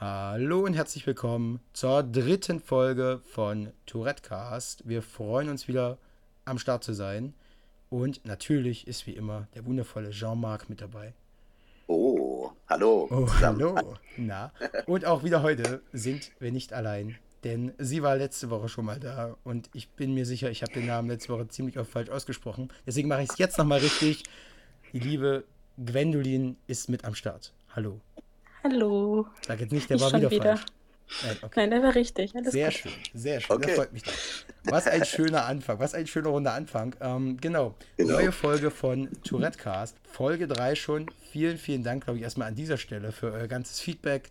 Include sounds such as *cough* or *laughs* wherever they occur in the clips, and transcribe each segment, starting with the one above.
Hallo und herzlich willkommen zur dritten Folge von Tourettecast. Wir freuen uns wieder am Start zu sein. Und natürlich ist wie immer der wundervolle Jean-Marc mit dabei. Oh, hallo. Oh, hallo. Na, und auch wieder heute sind wir nicht allein, denn sie war letzte Woche schon mal da und ich bin mir sicher, ich habe den Namen letzte Woche ziemlich oft falsch ausgesprochen. Deswegen mache ich es jetzt nochmal richtig. Die liebe Gwendolin ist mit am Start. Hallo. Hallo. Sag jetzt nicht, der ich war wieder, wieder, falsch. Nein, okay. Nein, der war richtig. Alles sehr gut. schön, sehr schön. Okay. Das freut mich doch. Was ein schöner Anfang, was ein schöner runder Anfang. Ähm, genau. genau. neue Folge von Tourettecast. Folge 3 schon. Vielen, vielen Dank, glaube ich, erstmal an dieser Stelle für euer ganzes Feedback.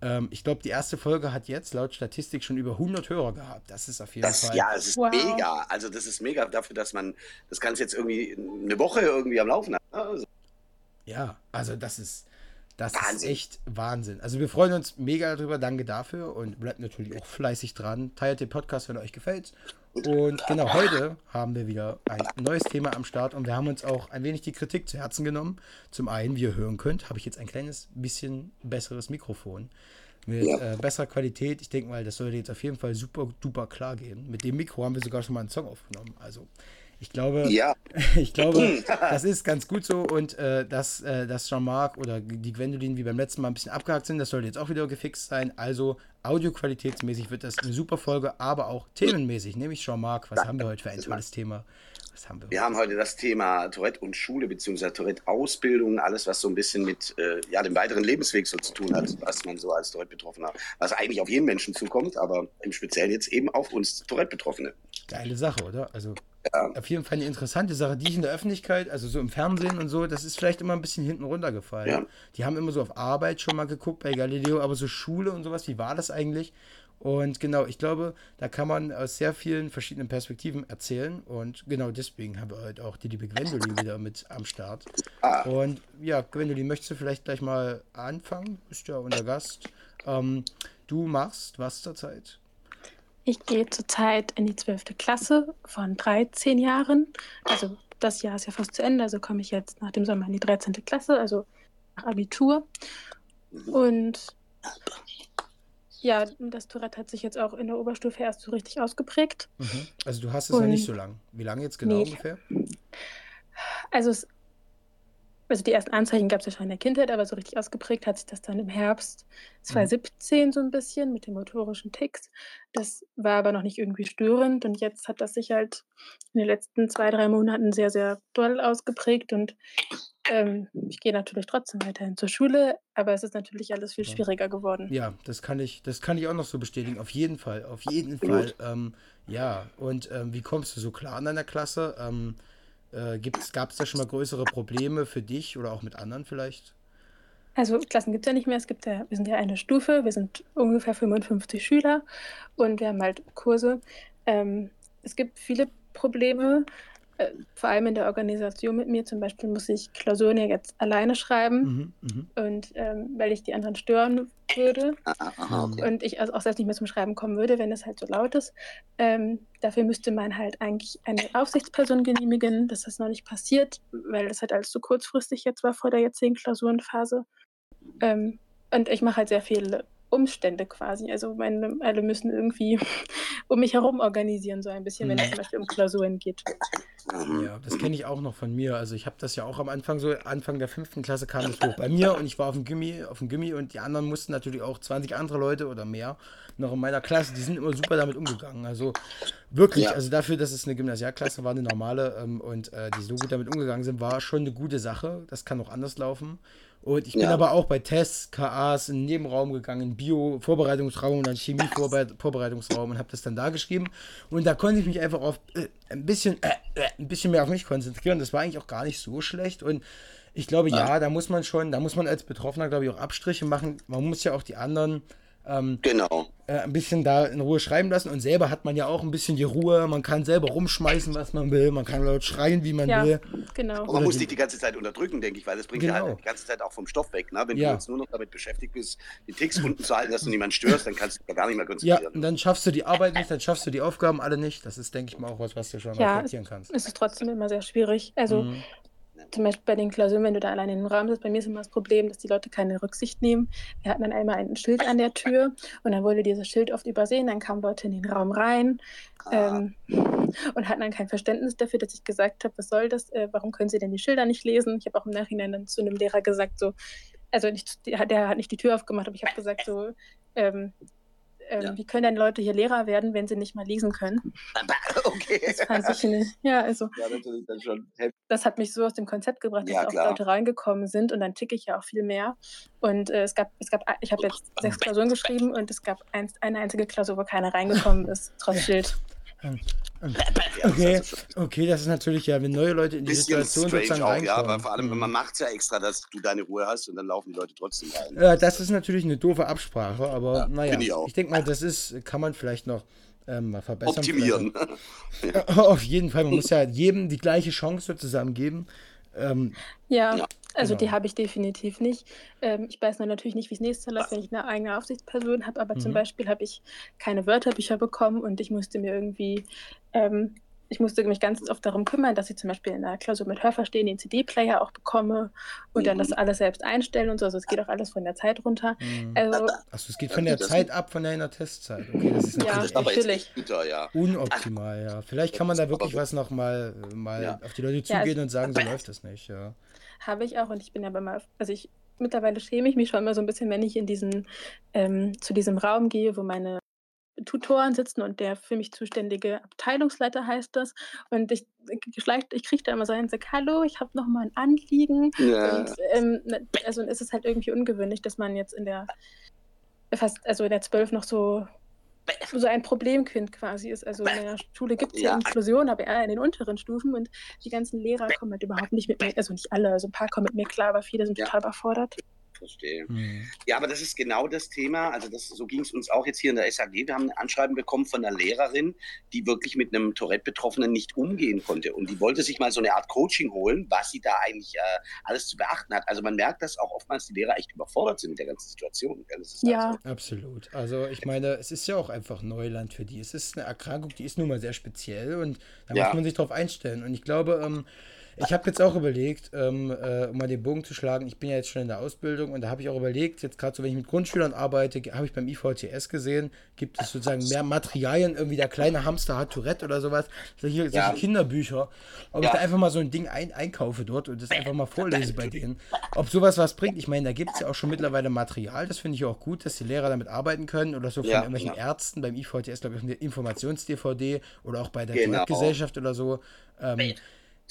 Ähm, ich glaube, die erste Folge hat jetzt laut Statistik schon über 100 Hörer gehabt. Das ist auf jeden das, Fall. Ja, es ist wow. mega. Also, das ist mega dafür, dass man das Ganze jetzt irgendwie eine Woche irgendwie am Laufen hat. Ne? Also. Ja, also, das ist das Wahnsinn. ist echt Wahnsinn. Also wir freuen uns mega darüber. Danke dafür und bleibt natürlich auch fleißig dran. Teilt den Podcast, wenn euch gefällt. Und genau heute haben wir wieder ein neues Thema am Start und wir haben uns auch ein wenig die Kritik zu Herzen genommen. Zum einen, wie ihr hören könnt, habe ich jetzt ein kleines bisschen besseres Mikrofon mit ja. äh, besserer Qualität. Ich denke mal, das sollte jetzt auf jeden Fall super duper klar gehen. Mit dem Mikro haben wir sogar schon mal einen Song aufgenommen. Also ich glaube, ja. *laughs* ich glaube, das ist ganz gut so und äh, dass, äh, dass Jean-Marc oder die Gwendolin wie beim letzten Mal ein bisschen abgehakt sind, das sollte jetzt auch wieder gefixt sein. Also audioqualitätsmäßig wird das eine super Folge, aber auch themenmäßig. Nämlich Jean-Marc, was haben wir heute für ein tolles Thema? Was haben wir, wir haben heute das Thema Tourette und Schule bzw. Tourette-Ausbildung, alles was so ein bisschen mit äh, ja, dem weiteren Lebensweg so zu tun hat, was man so als Tourette-Betroffener, was eigentlich auf jeden Menschen zukommt, aber im Speziellen jetzt eben auf uns Tourette-Betroffene. Geile Sache, oder? Also ja. auf jeden Fall eine interessante Sache, die ich in der Öffentlichkeit, also so im Fernsehen und so, das ist vielleicht immer ein bisschen hinten runtergefallen. Ja. Die haben immer so auf Arbeit schon mal geguckt bei Galileo, aber so Schule und sowas, wie war das eigentlich? Und genau, ich glaube, da kann man aus sehr vielen verschiedenen Perspektiven erzählen. Und genau deswegen haben wir heute auch die liebe Gwendolin *laughs* wieder mit am Start. Ah. Und ja, Gwendolin, möchtest du vielleicht gleich mal anfangen? Bist ja unser Gast. Ähm, du machst was zurzeit? Ich gehe zurzeit in die 12. Klasse von 13 Jahren. Also das Jahr ist ja fast zu Ende, also komme ich jetzt nach dem Sommer in die 13. Klasse, also nach Abitur. Und ja, das Tourette hat sich jetzt auch in der Oberstufe erst so richtig ausgeprägt. Mhm. Also du hast es Und, ja nicht so lang. Wie lange jetzt genau nee. ungefähr? Also es also die ersten Anzeichen gab es ja schon in der Kindheit, aber so richtig ausgeprägt hat sich das dann im Herbst 2017 mhm. so ein bisschen mit den motorischen Ticks. Das war aber noch nicht irgendwie störend und jetzt hat das sich halt in den letzten zwei, drei Monaten sehr, sehr doll ausgeprägt und ähm, ich gehe natürlich trotzdem weiterhin zur Schule, aber es ist natürlich alles viel schwieriger geworden. Ja, das kann ich, das kann ich auch noch so bestätigen. Auf jeden Fall, auf jeden Fall. Ähm, ja, und ähm, wie kommst du so klar in deiner Klasse? Äh, Gab es da schon mal größere Probleme für dich oder auch mit anderen vielleicht? Also Klassen gibt es ja nicht mehr. Es gibt ja, wir sind ja eine Stufe, wir sind ungefähr 55 Schüler und wir haben halt Kurse. Ähm, es gibt viele Probleme. Äh, vor allem in der Organisation mit mir zum Beispiel muss ich Klausuren ja jetzt alleine schreiben mhm, mh. und ähm, weil ich die anderen stören würde Aha, okay. und ich also auch selbst nicht mehr zum Schreiben kommen würde, wenn es halt so laut ist. Ähm, dafür müsste man halt eigentlich eine Aufsichtsperson genehmigen. Das ist noch nicht passiert, weil das halt alles so kurzfristig jetzt war vor der jetzigen Klausurenphase. Ähm, und ich mache halt sehr viele Umstände quasi. Also meine, alle müssen irgendwie *laughs* um mich herum organisieren, so ein bisschen, wenn es zum Beispiel um Klausuren geht. Ja, das kenne ich auch noch von mir. Also ich habe das ja auch am Anfang so, Anfang der fünften Klasse kam das hoch bei mir und ich war auf dem Gimmi, auf dem Gimmi und die anderen mussten natürlich auch 20 andere Leute oder mehr noch in meiner Klasse, die sind immer super damit umgegangen. Also wirklich, ja. also dafür, dass es eine Gymnasialklasse war, eine normale ähm, und äh, die so gut damit umgegangen sind, war schon eine gute Sache. Das kann auch anders laufen. Und ich bin ja. aber auch bei Tests, KAs in den Nebenraum gegangen, Bio-Vorbereitungsraum und dann Chemie-Vorbereitungsraum und habe das dann da geschrieben. Und da konnte ich mich einfach auf äh, ein bisschen, äh, äh, ein bisschen mehr auf mich konzentrieren. Das war eigentlich auch gar nicht so schlecht. Und ich glaube, ja, ja da muss man schon, da muss man als Betroffener, glaube ich, auch Abstriche machen. Man muss ja auch die anderen ähm, genau. Äh, ein bisschen da in Ruhe schreiben lassen und selber hat man ja auch ein bisschen die Ruhe. Man kann selber rumschmeißen, was man will. Man kann laut schreien, wie man ja, will. Genau. Und man Oder muss dich die ganze Zeit unterdrücken, denke ich, weil das bringt genau. ja halt die ganze Zeit auch vom Stoff weg. Ne? Wenn ja. du jetzt nur noch damit beschäftigt bist, die Ticks unten zu halten, dass du niemanden störst, dann kannst du ja gar nicht mehr konzentrieren. Ja, und dann schaffst du die Arbeit nicht, dann schaffst du die Aufgaben alle nicht. Das ist, denke ich mal, auch was, was du schon ja, reflektieren kannst. Es ist trotzdem immer sehr schwierig. Also. Mhm zum Beispiel bei den Klausuren, wenn du da allein in den Raum sitzt, bei mir ist immer das Problem, dass die Leute keine Rücksicht nehmen. Wir hatten dann einmal ein Schild an der Tür und dann wurde dieses Schild oft übersehen, dann kamen Leute in den Raum rein ah. ähm, und hatten dann kein Verständnis dafür, dass ich gesagt habe, was soll das, äh, warum können sie denn die Schilder nicht lesen? Ich habe auch im Nachhinein dann zu einem Lehrer gesagt, so, also nicht, der hat nicht die Tür aufgemacht, aber ich habe gesagt, so, ähm, ähm, ja. wie können denn Leute hier Lehrer werden, wenn sie nicht mal lesen können? *laughs* Okay. Das fand ich eine, ja, also. Ja, natürlich dann schon. Das hat mich so aus dem Konzept gebracht, dass ja, auch Leute reingekommen sind und dann ticke ich ja auch viel mehr. Und äh, es gab, es gab, ich habe jetzt *laughs* sechs Klausuren geschrieben und es gab ein, eine einzige Klausur, wo keiner reingekommen ist, trotz Schild. *laughs* Okay, okay, das ist natürlich ja, wenn neue Leute in die Situation sozusagen auch, Ja, aber vor allem, man macht es ja extra, dass du deine Ruhe hast und dann laufen die Leute trotzdem rein. Ja, das ist natürlich eine doofe Absprache, aber ja, naja, ich, ich denke mal, das ist, kann man vielleicht noch ähm, verbessern. Optimieren. *laughs* Auf jeden Fall, man muss ja jedem die gleiche Chance sozusagen geben. Ähm, ja. ja. Also genau. die habe ich definitiv nicht. Ähm, ich weiß natürlich nicht, wie es nächstes Jahr läuft, wenn ich eine eigene Aufsichtsperson habe, aber mhm. zum Beispiel habe ich keine Wörterbücher bekommen und ich musste mir irgendwie, ähm, ich musste mich ganz oft darum kümmern, dass ich zum Beispiel in der Klausur mit Hörverstehen den CD-Player auch bekomme und mhm. dann das mhm. alles selbst einstellen und so. Also es geht auch alles von der Zeit runter. Mhm. Also, Achso, es geht von der Zeit ab, von deiner Testzeit. Okay, das ist natürlich ja, natürlich. Bitter, ja. unoptimal, ja. Vielleicht kann man da wirklich was noch mal, mal ja. auf die Leute zugehen ja, und sagen, so läuft das nicht, ja. Habe ich auch und ich bin aber mal, also ich mittlerweile schäme ich mich schon immer so ein bisschen, wenn ich in diesen, ähm, zu diesem Raum gehe, wo meine Tutoren sitzen und der für mich zuständige Abteilungsleiter heißt das. Und ich, ich kriege da immer so einen Sack, hallo, ich habe noch mal ein Anliegen. Ja. Und, ähm, ne, also ist es halt irgendwie ungewöhnlich, dass man jetzt in der fast, also in der 12 noch so so ein Problemkind quasi ist. Also in der Schule gibt es ja. ja. Inklusion, aber eher in den unteren Stufen und die ganzen Lehrer kommen halt überhaupt nicht mit mir, also nicht alle, also ein paar kommen mit mir klar, aber viele sind ja. total überfordert verstehe. Mhm. Ja, aber das ist genau das Thema. Also das, so ging es uns auch jetzt hier in der SAG. Wir haben ein Anschreiben bekommen von einer Lehrerin, die wirklich mit einem Tourette-Betroffenen nicht umgehen konnte. Und die wollte sich mal so eine Art Coaching holen, was sie da eigentlich äh, alles zu beachten hat. Also man merkt, dass auch oftmals die Lehrer echt überfordert sind mit der ganzen Situation. ja, also absolut. Also ich meine, es ist ja auch einfach Neuland für die. Es ist eine Erkrankung, die ist nun mal sehr speziell und da ja. muss man sich darauf einstellen. Und ich glaube, ähm, ich habe jetzt auch überlegt, ähm, äh, um mal den Bogen zu schlagen, ich bin ja jetzt schon in der Ausbildung und da habe ich auch überlegt, jetzt gerade so, wenn ich mit Grundschülern arbeite, habe ich beim IVTS gesehen, gibt es sozusagen mehr Materialien, irgendwie der kleine Hamster hat Tourette oder sowas, solche, solche ja. Kinderbücher, ob ja. ich da einfach mal so ein Ding ein, einkaufe dort und das einfach mal vorlese bei denen. Ob sowas was bringt, ich meine, da gibt es ja auch schon mittlerweile Material, das finde ich auch gut, dass die Lehrer damit arbeiten können oder so von ja, irgendwelchen Ärzten beim IVTS, glaube ich, eine Informations-DVD oder auch bei der genau. Gesellschaft oder so. Ähm,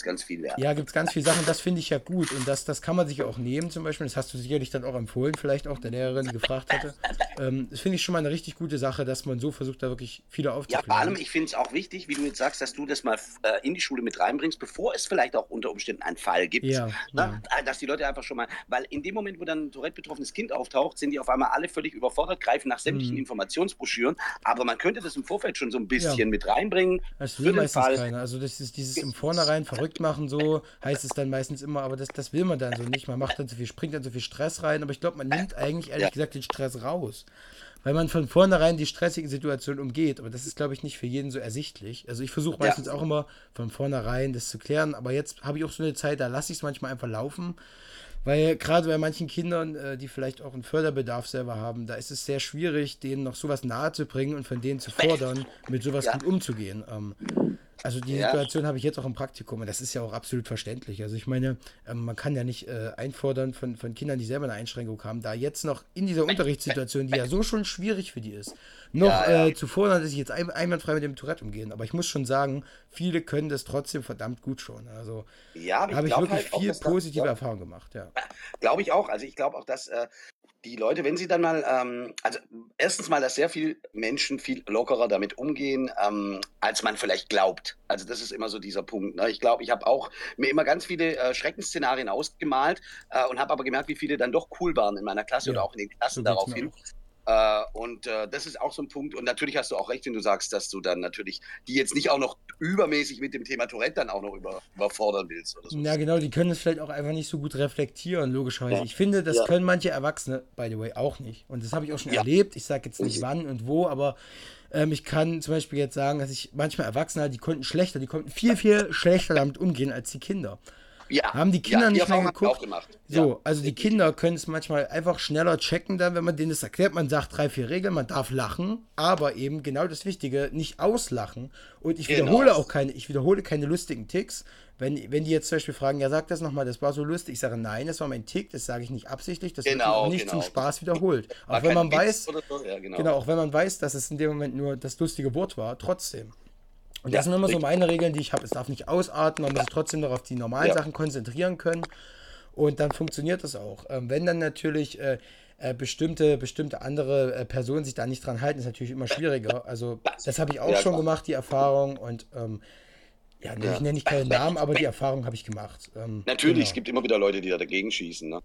ganz viel wert. Ja, gibt es ganz viele Sachen, das finde ich ja gut. Und das, das kann man sich auch nehmen, zum Beispiel. Das hast du sicherlich dann auch empfohlen, vielleicht auch der Lehrerin, die gefragt hatte. *laughs* Ähm, das finde ich schon mal eine richtig gute Sache, dass man so versucht, da wirklich viele aufzuklären. Ja, vor allem, ich finde es auch wichtig, wie du jetzt sagst, dass du das mal äh, in die Schule mit reinbringst, bevor es vielleicht auch unter Umständen einen Fall gibt. Ja, ja. Äh, dass die Leute einfach schon mal, weil in dem Moment, wo dann ein Tourette-betroffenes Kind auftaucht, sind die auf einmal alle völlig überfordert, greifen nach sämtlichen mhm. Informationsbroschüren. Aber man könnte das im Vorfeld schon so ein bisschen ja. mit reinbringen. Das will meistens Fall. keiner. Also das ist dieses im Vornherein verrückt machen, so heißt es dann meistens immer, aber das, das will man dann so nicht. Man macht dann so viel, springt dann so viel Stress rein, aber ich glaube, man nimmt eigentlich ehrlich gesagt den Stress raus. Weil man von vornherein die stressigen Situationen umgeht. Aber das ist, glaube ich, nicht für jeden so ersichtlich. Also ich versuche meistens ja. auch immer von vornherein das zu klären. Aber jetzt habe ich auch so eine Zeit, da lasse ich es manchmal einfach laufen. Weil gerade bei manchen Kindern, äh, die vielleicht auch einen Förderbedarf selber haben, da ist es sehr schwierig, denen noch sowas nahe zu bringen und von denen zu fordern, mit sowas ja. gut umzugehen. Ähm, also die ja. Situation habe ich jetzt auch im Praktikum und das ist ja auch absolut verständlich. Also ich meine, ähm, man kann ja nicht äh, einfordern von, von Kindern, die selber eine Einschränkung haben, da jetzt noch in dieser Unterrichtssituation, die ja so schon schwierig für die ist, noch ja. Äh, zu fordern, dass ich jetzt ein, einwandfrei mit dem Tourette umgehen. Aber ich muss schon sagen, viele können das trotzdem verdammt gut schon. Also ja, habe ich, wirklich halt viel positive Erfahrungen gemacht. Ja. Glaube ich auch. Also ich glaube auch, dass äh, die Leute, wenn sie dann mal, ähm, also erstens mal, dass sehr viele Menschen viel lockerer damit umgehen, ähm, als man vielleicht glaubt. Also das ist immer so dieser Punkt. Ne? Ich glaube, ich habe auch mir immer ganz viele äh, Schreckensszenarien ausgemalt äh, und habe aber gemerkt, wie viele dann doch cool waren in meiner Klasse ja, oder auch in den Klassen so daraufhin. Äh, und äh, das ist auch so ein Punkt. Und natürlich hast du auch recht, wenn du sagst, dass du dann natürlich die jetzt nicht auch noch übermäßig mit dem Thema Tourette dann auch noch über, überfordern willst. Oder so. Ja, genau, die können es vielleicht auch einfach nicht so gut reflektieren, logischerweise. Ja. Ich finde, das ja. können manche Erwachsene, by the way, auch nicht. Und das habe ich auch schon ja. erlebt. Ich sage jetzt nicht wann und wo, aber ähm, ich kann zum Beispiel jetzt sagen, dass ich manchmal Erwachsene, die konnten schlechter, die konnten viel, viel schlechter damit umgehen als die Kinder. Ja, haben die Kinder ja, die nicht mehr geguckt. So, ja. also die Kinder können es manchmal einfach schneller checken, dann, wenn man denen das erklärt. Man sagt drei, vier Regeln, man darf lachen, aber eben genau das Wichtige, nicht auslachen. Und ich genau. wiederhole auch keine, ich wiederhole keine lustigen Ticks. Wenn, wenn die jetzt zum Beispiel fragen, ja, sag das nochmal, das war so lustig, ich sage, nein, das war mein Tick, das sage ich nicht absichtlich, das genau, wird nicht genau. zum Spaß wiederholt. Auch wenn man weiß, so. ja, genau. genau, auch wenn man weiß, dass es in dem Moment nur das lustige Wort war, trotzdem. Und das sind immer so meine Regeln, die ich habe. Es darf nicht ausarten, man muss sich trotzdem noch auf die normalen ja. Sachen konzentrieren können. Und dann funktioniert das auch. Ähm, wenn dann natürlich äh, äh, bestimmte, bestimmte andere äh, Personen sich da nicht dran halten, ist natürlich immer schwieriger. Also das habe ich auch ja, schon gemacht, die Erfahrung. Und ähm, ja, ja, ich nenne nicht keinen Namen, aber die *laughs* Erfahrung habe ich gemacht. Ähm, natürlich, genau. es gibt immer wieder Leute, die da dagegen schießen. Ne?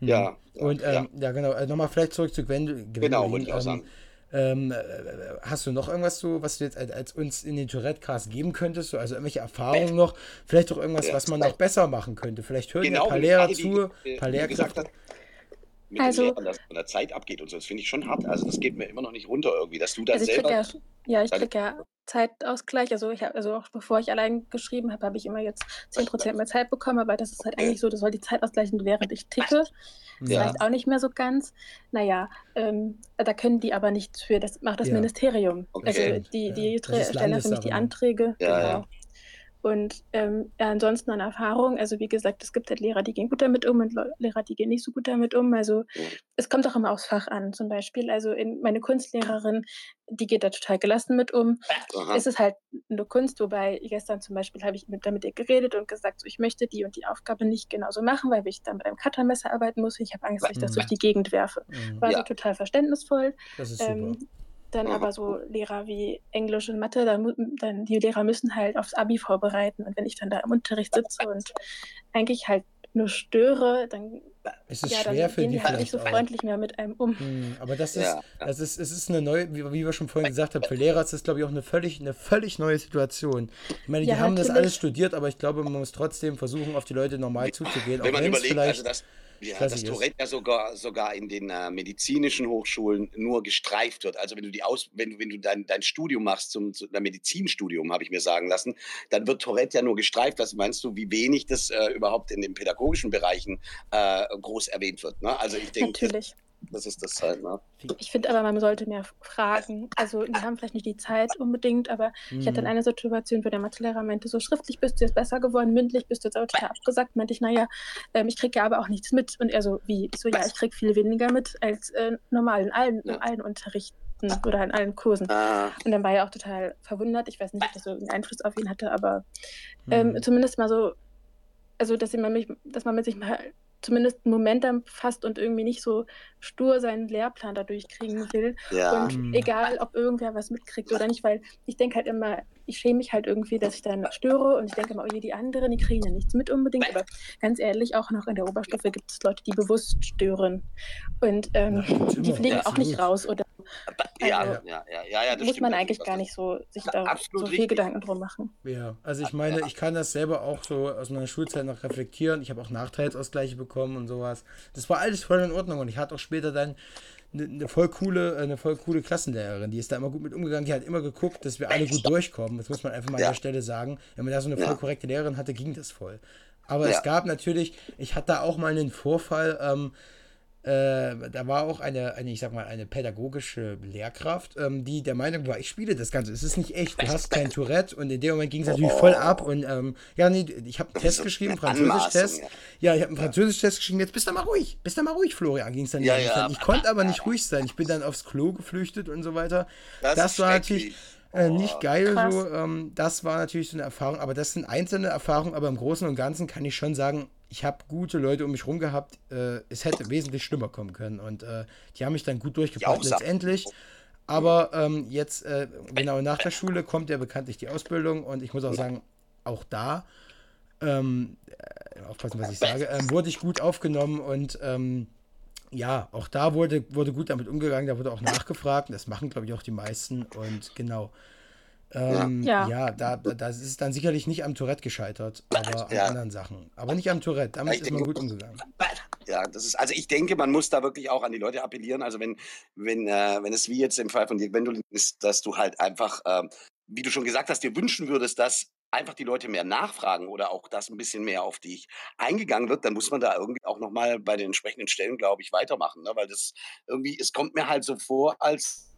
Mhm. Ja. Und ähm, ja. genau, äh, nochmal vielleicht zurück zu Gwendolyn. Genau, würde ich auch ähm, sagen. Ähm, äh, hast du noch irgendwas so, was du jetzt als, als uns in den Tourette-Cast geben könntest? So, also irgendwelche Erfahrungen noch? Vielleicht auch irgendwas, ja, was man noch besser machen könnte? Vielleicht hören genau, ja ein paar Lehrer zu, ein paar Lehrkräfte. Mit also, den Lehrern, dass von der Zeit abgeht und so. Das finde ich schon hart. Also das geht mir immer noch nicht runter irgendwie, dass du das also selber... Ja, ja, ich kriege ja Zeitausgleich. Also ich habe, also auch bevor ich allein geschrieben habe, habe ich immer jetzt 10% mehr Zeit bekommen, aber das ist halt eigentlich so, das soll die Zeit ausgleichen, während ich ticke. Das ja. reicht auch nicht mehr so ganz. Naja, ähm, da können die aber nichts für, das macht das ja. Ministerium. Okay. Also die, die ja. stellen für mich die Anträge. Ja, genau. Und ähm, ansonsten an Erfahrung, also wie gesagt, es gibt halt Lehrer, die gehen gut damit um und Lehrer, die gehen nicht so gut damit um. Also es kommt auch immer aufs Fach an. Zum Beispiel, also in, meine Kunstlehrerin, die geht da total gelassen mit um. Aha. Es ist halt nur Kunst, wobei gestern zum Beispiel habe ich mit, damit ihr geredet und gesagt, so, ich möchte die und die Aufgabe nicht genauso machen, weil ich dann mit einem Cuttermesser arbeiten muss. Ich habe Angst, dass ich das *laughs* durch die Gegend werfe. Mhm. War ja. so total verständnisvoll. Das ist ähm, super. Dann mhm. aber so Lehrer wie Englisch und Mathe, dann, dann die Lehrer müssen halt aufs Abi vorbereiten. Und wenn ich dann da im Unterricht sitze und eigentlich halt nur störe, dann, es ist ja, schwer dann für gehen die, die halt nicht so freundlich mehr mit einem um. Hm, aber das ist, ja. das ist, es ist eine neue, wie, wie wir schon vorhin gesagt haben, für Lehrer ist das, glaube ich, auch eine völlig, eine völlig neue Situation. Ich meine, die ja, haben natürlich. das alles studiert, aber ich glaube, man muss trotzdem versuchen, auf die Leute normal zuzugehen. Wenn man überlegt, also das, ja, dass Tourette ja sogar, sogar in den äh, medizinischen Hochschulen nur gestreift wird. Also wenn du die Aus, wenn du, wenn du dein, dein Studium machst zum, zum Medizinstudium, habe ich mir sagen lassen, dann wird Tourette ja nur gestreift. Was meinst du, wie wenig das äh, überhaupt in den pädagogischen Bereichen äh, groß erwähnt wird? Ne? Also ich denke, Natürlich. Das ist das halt, ne? Ich finde aber, man sollte mehr fragen. Also, die haben vielleicht nicht die Zeit unbedingt, aber mhm. ich hatte dann mhm. eine Situation, wo der Mathelehrer meinte, so schriftlich bist du jetzt besser geworden, mündlich bist du jetzt aber total abgesagt. Meinte ich, naja, ähm, ich kriege ja aber auch nichts mit. Und er so, wie? Ich so, ja, ich kriege viel weniger mit als äh, normal in allen, ja. in allen Unterrichten oder in allen Kursen. Ah. Und dann war er auch total verwundert. Ich weiß nicht, ob das so einen Einfluss auf ihn hatte, aber ähm, mhm. zumindest mal so, also dass man, mich, dass man mit sich mal zumindest einen Moment dann fasst und irgendwie nicht so stur seinen Lehrplan dadurch kriegen will. Ja. Und mhm. egal, ob irgendwer was mitkriegt oder nicht, weil ich denke halt immer, ich schäme mich halt irgendwie, dass ich dann störe und ich denke immer, oh je, die anderen, die kriegen ja nichts mit unbedingt. Aber ganz ehrlich, auch noch in der Oberstufe gibt es Leute, die bewusst stören. Und ähm, die fliegen auch nicht raus oder ja, also, ja, ja, ja, ja, das muss man eigentlich gar nicht so sich da so viel Gedanken drum machen. Ja, also ich meine, ich kann das selber auch so aus meiner Schulzeit noch reflektieren. Ich habe auch Nachteilsausgleiche bekommen und sowas. Das war alles voll in Ordnung und ich hatte auch später dann eine, eine, voll coole, eine voll coole Klassenlehrerin, die ist da immer gut mit umgegangen, die hat immer geguckt, dass wir alle gut durchkommen. Das muss man einfach mal ja. an der Stelle sagen. Wenn man da so eine voll korrekte Lehrerin hatte, ging das voll. Aber ja. es gab natürlich, ich hatte da auch mal einen Vorfall, ähm, äh, da war auch eine, eine, ich sag mal, eine pädagogische Lehrkraft, ähm, die der Meinung war, ich spiele das Ganze, es ist nicht echt, du hast kein Tourette. Und in dem Moment ging es natürlich voll ab und ähm, ja, nee, ich habe einen Test geschrieben, Französisch-Test. Ja, ich habe einen Französisch-Test geschrieben, jetzt bist du mal ruhig, bist du mal ruhig, Florian, ging es dann. Ja, ja, ich konnte aber nicht ruhig sein, ich bin dann aufs Klo geflüchtet und so weiter. Das, das war natürlich äh, nicht geil Krass. so. Ähm, das war natürlich so eine Erfahrung, aber das sind einzelne Erfahrungen, aber im Großen und Ganzen kann ich schon sagen, ich habe gute Leute um mich rum gehabt. Äh, es hätte wesentlich schlimmer kommen können und äh, die haben mich dann gut durchgebracht letztendlich. Aber ähm, jetzt, äh, genau nach der Schule, kommt ja bekanntlich die Ausbildung und ich muss auch sagen, auch da, ähm, äh, aufpassen, was ich sage, ähm, wurde ich gut aufgenommen und ähm, ja, auch da wurde, wurde gut damit umgegangen, da wurde auch nachgefragt. Das machen, glaube ich, auch die meisten. Und genau. Ähm, ja, ja da, das ist dann sicherlich nicht am Tourette gescheitert, aber an ja. anderen Sachen. Aber nicht am Tourette, damit ist man gut umgegangen. Ja, das ist, also ich denke, man muss da wirklich auch an die Leute appellieren. Also wenn, wenn, äh, wenn es wie jetzt im Fall von Dirk Wendolin ist, dass du halt einfach, äh, wie du schon gesagt hast, dir wünschen würdest, dass einfach die Leute mehr nachfragen oder auch das ein bisschen mehr auf dich eingegangen wird, dann muss man da irgendwie auch nochmal bei den entsprechenden Stellen, glaube ich, weitermachen. Ne? Weil das irgendwie, es kommt mir halt so vor, als,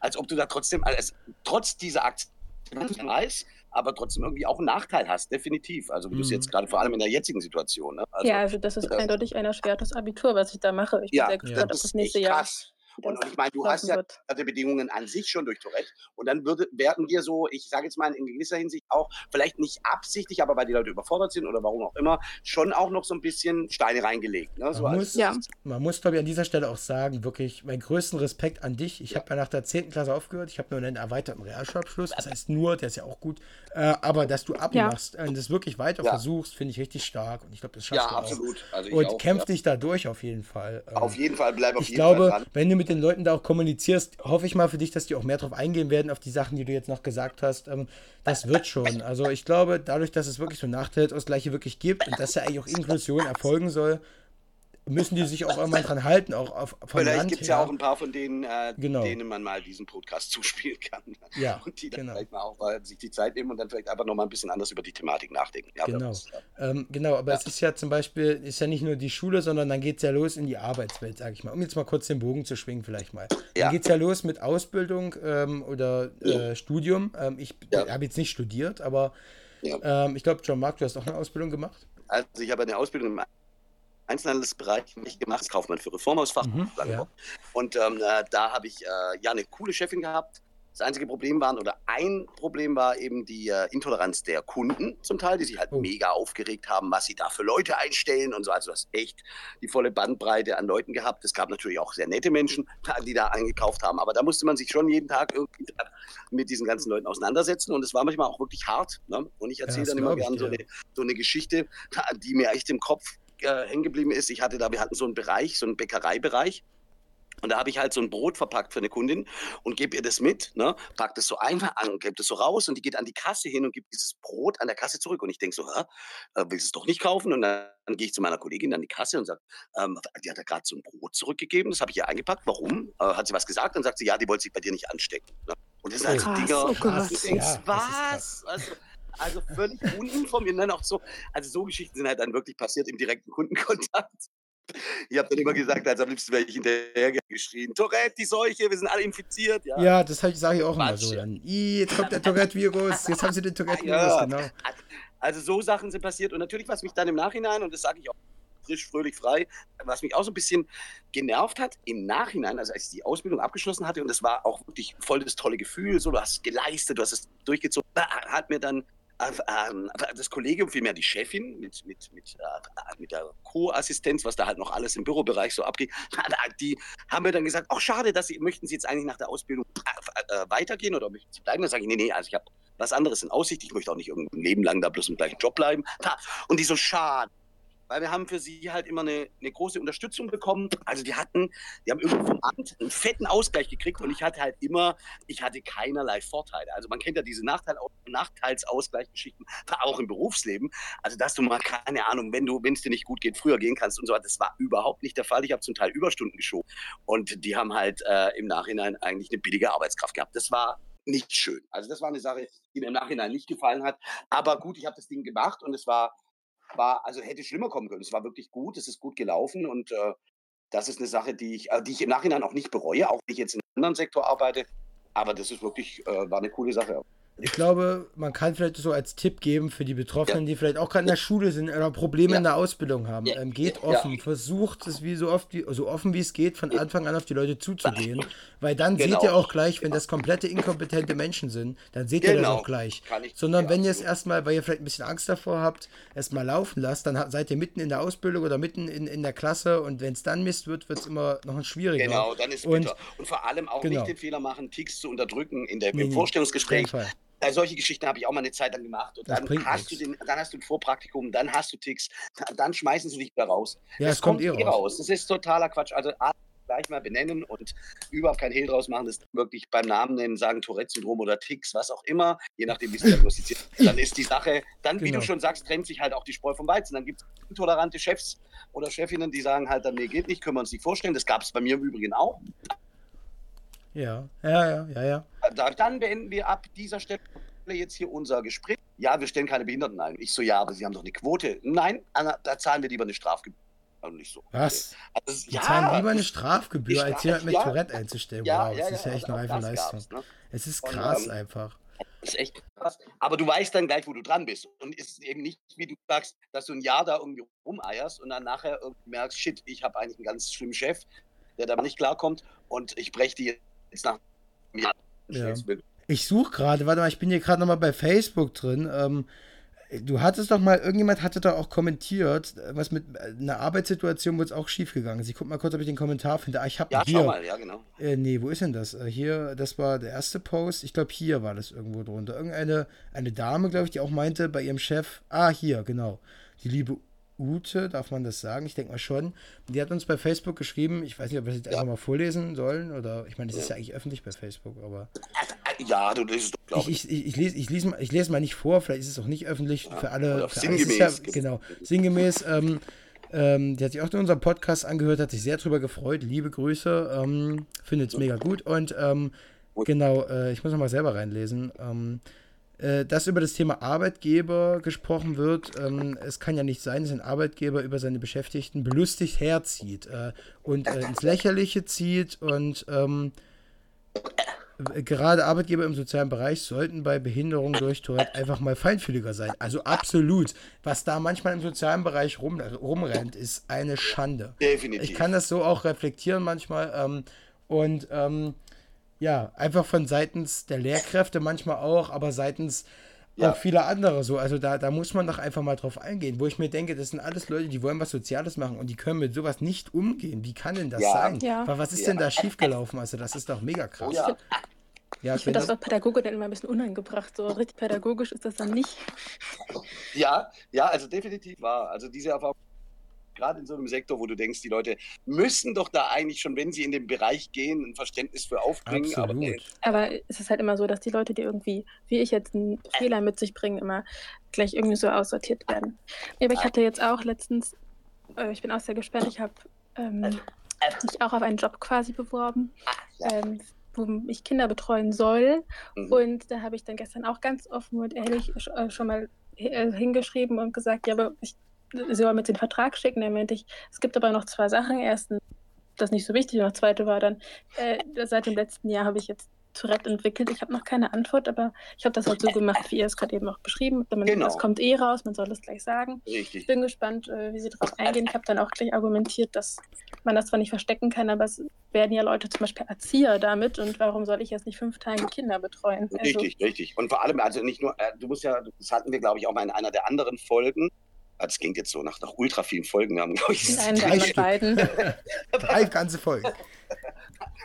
als ob du da trotzdem, als, trotz dieser Akzeptanz, aber trotzdem irgendwie auch einen Nachteil hast, definitiv. Also wie mhm. du es jetzt gerade vor allem in der jetzigen Situation. Ne? Also, ja, also das ist das, eindeutig ein erschwertes Abitur, was ich da mache. Ich bin ja, sehr gespannt ja. auf das nächste Jahr. Krass. Und, und ich meine, du hast ja die Bedingungen an sich schon durch Tourette. Und dann würde, werden wir so, ich sage jetzt mal in gewisser Hinsicht auch, vielleicht nicht absichtlich, aber weil die Leute überfordert sind oder warum auch immer, schon auch noch so ein bisschen Steine reingelegt. Ne? So man, muss, ja. man muss, glaube ich, an dieser Stelle auch sagen, wirklich meinen größten Respekt an dich. Ich ja. habe ja nach der 10. Klasse aufgehört. Ich habe nur einen erweiterten Realschulabschluss. Das heißt nur, der ist ja auch gut. Äh, aber dass du abmachst ja. und das wirklich weiter ja. versuchst, finde ich richtig stark. Und ich glaube, das schaffst ja, du absolut. auch. Also und auch, kämpf dich da durch auf jeden Fall. Auf jeden Fall, bleib auf ich jeden glaube, Fall dran. wenn du mit den Leuten da auch kommunizierst, kommunizierst, hoffe ich mal für dich, dass die auch mehr drauf eingehen werden, auf die Sachen, die du jetzt noch gesagt hast. Ähm, das wird schon. Also ich glaube, dadurch, dass es wirklich so Nachteilsausgleiche wirklich gibt und dass ja eigentlich auch Inklusion erfolgen soll, müssen die sich auch irgendwann dran halten, auch auf, von Vielleicht gibt es ja auch ein paar von denen, äh, genau. denen man mal diesen Podcast *laughs* zuspielen kann. Ja, und die dann genau. vielleicht mal auch mal sich die Zeit nehmen und dann vielleicht einfach nochmal ein bisschen anders über die Thematik nachdenken. Ja, genau. Das, ja. Ähm, genau, aber es ist ja zum Beispiel, ist ja nicht nur die Schule, sondern dann geht es ja los in die Arbeitswelt, sage ich mal. Um jetzt mal kurz den Bogen zu schwingen vielleicht mal. Ja. Dann geht es ja los mit Ausbildung ähm, oder äh, Studium. Ähm, ich habe jetzt nicht studiert, aber ähm, ich glaube, John Mark, du hast auch eine Ausbildung gemacht. Also ich habe eine Ausbildung im Einzelhandelsbereich nicht gemacht, Kaufmann für Reformhausfach. Mhm, ja. Und ähm, äh, da habe ich äh, ja eine coole Chefin gehabt. Das einzige Problem waren, oder ein Problem war eben die äh, Intoleranz der Kunden zum Teil, die sich halt oh. mega aufgeregt haben, was sie da für Leute einstellen und so. Also du hast echt die volle Bandbreite an Leuten gehabt. Es gab natürlich auch sehr nette Menschen, *laughs* die da eingekauft haben. Aber da musste man sich schon jeden Tag irgendwie *laughs* mit diesen ganzen Leuten auseinandersetzen. Und es war manchmal auch wirklich hart. Ne? Und ich erzähle ja, dann immer gerne so, so eine Geschichte, *laughs* die mir echt im Kopf äh, hängen geblieben ist, ich hatte da, wir hatten so einen Bereich, so einen Bäckereibereich. Und da habe ich halt so ein Brot verpackt für eine Kundin und gebe ihr das mit, ne, pack das so einfach an, gebe das so raus und die geht an die Kasse hin und gibt dieses Brot an der Kasse zurück. Und ich denke so, hä, äh, willst du es doch nicht kaufen? Und dann, dann gehe ich zu meiner Kollegin an die Kasse und sage, ähm, die hat ja gerade so ein Brot zurückgegeben, das habe ich ihr eingepackt. Warum? Äh, hat sie was gesagt? Dann sagt sie, ja, die wollte sich bei dir nicht anstecken. Ne? Und das sind halt so Dinger, oh du denkst, ja, was? Also, also völlig uninformiert. Dann auch so, also so Geschichten sind halt dann wirklich passiert im direkten Kundenkontakt. Ich habe dann immer gesagt, als am liebsten wäre ich hinterher geschrien, Tourette, die Seuche, wir sind alle infiziert. Ja, ja das sage ich auch Quatsch. immer so dann. jetzt kommt der Tourette-Virus, jetzt haben sie den Tourette-Virus, ja. genau. Also so Sachen sind passiert und natürlich, was mich dann im Nachhinein, und das sage ich auch frisch, fröhlich, frei, was mich auch so ein bisschen genervt hat, im Nachhinein, also als ich die Ausbildung abgeschlossen hatte, und das war auch wirklich voll das tolle Gefühl, so du hast es geleistet, du hast es durchgezogen, hat mir dann das Kollegium, vielmehr die Chefin mit, mit, mit, äh, mit der Co-Assistenz, was da halt noch alles im Bürobereich so abgeht, *laughs* die haben mir dann gesagt, ach schade, dass Sie, möchten Sie jetzt eigentlich nach der Ausbildung äh, äh, weitergehen oder möchten Sie bleiben? Dann sage ich, nee, nee, also ich habe was anderes in Aussicht, ich möchte auch nicht irgendein Leben lang da bloß im gleichen Job bleiben. Und die so, schade weil wir haben für sie halt immer eine, eine große Unterstützung bekommen. Also die hatten, die haben irgendwo vom Amt einen fetten Ausgleich gekriegt und ich hatte halt immer, ich hatte keinerlei Vorteile. Also man kennt ja diese Nachteil, Nachteilsausgleichsgeschichten, auch im Berufsleben. Also dass du mal, keine Ahnung, wenn du, wenn es dir nicht gut geht, früher gehen kannst und so, das war überhaupt nicht der Fall. Ich habe zum Teil Überstunden geschoben und die haben halt äh, im Nachhinein eigentlich eine billige Arbeitskraft gehabt. Das war nicht schön. Also das war eine Sache, die mir im Nachhinein nicht gefallen hat. Aber gut, ich habe das Ding gemacht und es war war, also hätte schlimmer kommen können. Es war wirklich gut, es ist gut gelaufen und äh, das ist eine Sache, die ich, äh, die ich im Nachhinein auch nicht bereue, auch wenn ich jetzt in einem anderen Sektor arbeite. Aber das ist wirklich, äh, war eine coole Sache ich glaube, man kann vielleicht so als Tipp geben für die Betroffenen, ja. die vielleicht auch gerade in der Schule sind oder Probleme ja. in der Ausbildung haben. Ja. Ähm, geht offen, versucht es wie so oft, wie, so offen wie es geht, von Anfang an auf die Leute zuzugehen. Weil dann genau. seht ihr auch gleich, wenn das komplette inkompetente Menschen sind, dann seht genau. ihr das genau. auch gleich. Sondern wenn ihr es erstmal, weil ihr vielleicht ein bisschen Angst davor habt, erstmal laufen lasst, dann seid ihr mitten in der Ausbildung oder mitten in, in der Klasse und wenn es dann Mist wird, wird es immer noch ein schwieriger. Genau, dann ist es und, bitter. Und vor allem auch genau. nicht den Fehler machen, Ticks zu unterdrücken in der, im nee, Vorstellungsgespräch. Äh, solche Geschichten habe ich auch mal eine Zeit lang gemacht. Und dann hast, du den, dann hast du ein Vorpraktikum, dann hast du Ticks, dann schmeißen sie dich wieder raus. Ja, es kommt, kommt eh raus. raus. Das ist totaler Quatsch. Also gleich mal benennen und überhaupt kein Hehl draus machen, das wirklich beim Namen nennen, sagen Tourette-Syndrom oder Ticks, was auch immer, je nachdem, wie es diagnostiziert wird. Dann ist die Sache, dann, genau. wie du genau. schon sagst, trennt sich halt auch die Spreu vom Weizen. Dann gibt es intolerante Chefs oder Chefinnen, die sagen halt dann, nee, geht nicht, können wir uns nicht vorstellen. Das gab es bei mir im Übrigen auch. Ja, ja, ja, ja, ja. Dann beenden wir ab dieser Stelle jetzt hier unser Gespräch. ja, wir stellen keine Behinderten ein. Ich so, ja, aber Sie haben doch eine Quote. Nein, Anna, da zahlen wir lieber eine Strafgebühr. Also nicht so. Was? Also, ja, zahlen lieber eine Strafgebühr, als jemand mit ja, Tourette einzustellen. Ja, wow, das ist ja echt eine reife Leistung. Ne? Es ist krass Und, ähm, einfach. Das ist echt krass. Aber du weißt dann gleich, wo du dran bist. Und es ist eben nicht, wie du sagst, dass du ein Jahr da irgendwie rumeierst und dann nachher merkst, shit, ich habe eigentlich einen ganz schlimmen Chef, der da nicht klarkommt und ich breche die jetzt nach Jahr. Ja. Ich suche gerade, warte mal, ich bin hier gerade nochmal bei Facebook drin. Ähm, Du hattest doch mal, irgendjemand hatte da auch kommentiert, was mit einer Arbeitssituation, wo es auch schief gegangen ist. Ich guck mal kurz, ob ich den Kommentar finde. Ah, ich habe ja, hier. Schau mal, ja, genau. Äh, nee, wo ist denn das? Äh, hier, das war der erste Post. Ich glaube, hier war das irgendwo drunter. Irgendeine eine Dame, glaube ich, die auch meinte bei ihrem Chef, ah, hier, genau. Die liebe Ute, darf man das sagen? Ich denke mal schon. Die hat uns bei Facebook geschrieben, ich weiß nicht, ob wir das jetzt ja. einfach mal vorlesen sollen oder ich meine, das ist ja eigentlich öffentlich bei Facebook, aber. Ja, du liest es doch, ich, ich, ich, lese, ich, lese, ich lese mal nicht vor, vielleicht ist es auch nicht öffentlich ja, für alle. Für sinngemäß. Ja, genau, sinngemäß. Ähm, ähm, die hat sich auch in unserem Podcast angehört, hat sich sehr drüber gefreut. Liebe Grüße, ähm, findet es mega gut und ähm, genau, äh, ich muss noch mal selber reinlesen. Ähm, äh, dass über das Thema Arbeitgeber gesprochen wird. Ähm, es kann ja nicht sein, dass ein Arbeitgeber über seine Beschäftigten belustigt herzieht äh, und äh, ins Lächerliche zieht und ähm, gerade Arbeitgeber im sozialen Bereich sollten bei Behinderung durch Tourette einfach mal feinfühliger sein. Also absolut. Was da manchmal im sozialen Bereich rum, rumrennt, ist eine Schande. Definitiv. Ich kann das so auch reflektieren manchmal. Ähm, und ähm, ja, einfach von seitens der Lehrkräfte manchmal auch, aber seitens ja. auch vieler andere so. Also da, da muss man doch einfach mal drauf eingehen, wo ich mir denke, das sind alles Leute, die wollen was Soziales machen und die können mit sowas nicht umgehen. Wie kann denn das ja. sein? Ja. Was ist denn da schiefgelaufen? Also das ist doch mega krass. Oh, ja. ich finde das als Pädagoge dann immer ein bisschen unangebracht. So richtig pädagogisch ist das dann nicht. Ja, ja, also definitiv war. Also diese Erfahrung gerade in so einem Sektor, wo du denkst, die Leute müssen doch da eigentlich schon, wenn sie in den Bereich gehen, ein Verständnis für aufbringen. Aber, aber, es ist halt immer so, dass die Leute, die irgendwie, wie ich jetzt, einen Fehler mit sich bringen, immer gleich irgendwie so aussortiert werden. Aber ich hatte jetzt auch letztens, äh, ich bin auch sehr gespannt, ich habe ähm, mich auch auf einen Job quasi beworben. Ähm, wo ich Kinder betreuen soll. Mhm. Und da habe ich dann gestern auch ganz offen und ehrlich äh, schon mal äh, hingeschrieben und gesagt, ja, aber ich sie wollen mit den Vertrag schicken. Da meinte ich, es gibt aber noch zwei Sachen. Erstens, das ist nicht so wichtig. Und das zweite war dann, äh, seit dem letzten Jahr habe ich jetzt Tourette entwickelt. Ich habe noch keine Antwort, aber ich habe das halt so gemacht, wie ihr es gerade eben auch beschrieben habt. Genau. Das kommt eh raus, man soll es gleich sagen. Richtig. Ich bin gespannt, äh, wie sie darauf eingehen. Ich habe dann auch gleich argumentiert, dass man das zwar nicht verstecken kann, aber es werden ja Leute zum Beispiel Erzieher damit und warum soll ich jetzt nicht fünf Tage Kinder betreuen? Richtig, also, richtig. Und vor allem, also nicht nur, äh, du musst ja, das hatten wir, glaube ich, auch mal in einer der anderen Folgen, Ah, das klingt jetzt so nach, nach ultra vielen Folgen. Wir haben, glaube ich, Nein, drei, beiden. *laughs* drei ganze Folgen.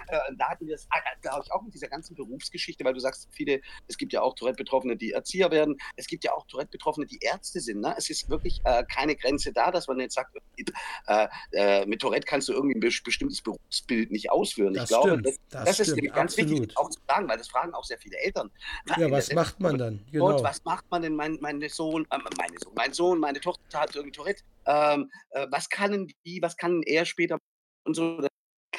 Äh, da hatten wir es, ah, glaube ich, auch mit dieser ganzen Berufsgeschichte, weil du sagst, viele, es gibt ja auch Tourette-Betroffene, die Erzieher werden, es gibt ja auch Tourette-Betroffene, die Ärzte sind. Ne? Es ist wirklich äh, keine Grenze da, dass man jetzt sagt, äh, äh, mit Tourette kannst du irgendwie ein bestimmtes Berufsbild nicht ausführen. Das ich glaube, stimmt, das, das, das ist ganz absolut. wichtig auch zu sagen, weil das fragen auch sehr viele Eltern. Ja, was macht man dann? Genau. was macht man denn, mein, meine Sohn, äh, meine Sohn, mein Sohn, meine Tochter hat irgendwie Tourette. Ähm, äh, was kann die, was kann er später und so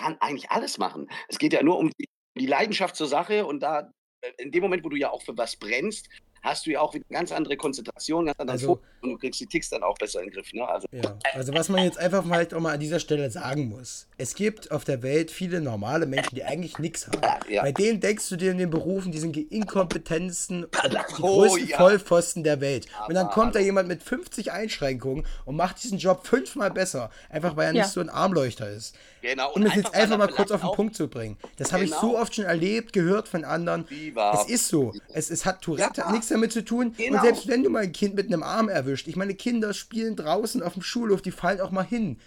kann eigentlich alles machen. Es geht ja nur um die, die Leidenschaft zur Sache und da äh, in dem Moment, wo du ja auch für was brennst, hast du ja auch wieder eine ganz andere Konzentration, ganz anderen also, und du kriegst die Ticks dann auch besser in den Griff. Ne? Also, ja. also was man jetzt einfach mal, auch mal an dieser Stelle sagen muss, es gibt auf der Welt viele normale Menschen, die eigentlich nichts haben. Ja. Bei denen denkst du dir in den Berufen, die sind *laughs* die inkompetentesten, die oh, größten ja. Vollpfosten der Welt. Und dann kommt da jemand mit 50 Einschränkungen und macht diesen Job fünfmal besser, einfach weil er nicht so ein Armleuchter ist. Genau. Und um es jetzt einfach mal kurz auf den Punkt zu bringen. Das genau. habe ich so genau. oft schon erlebt, gehört von anderen. Es ist so. Es, es hat Tourette ja. nichts damit zu tun. Genau. Und selbst wenn du mal ein Kind mit einem Arm erwischt, ich meine, Kinder spielen draußen auf dem Schulhof, die fallen auch mal hin.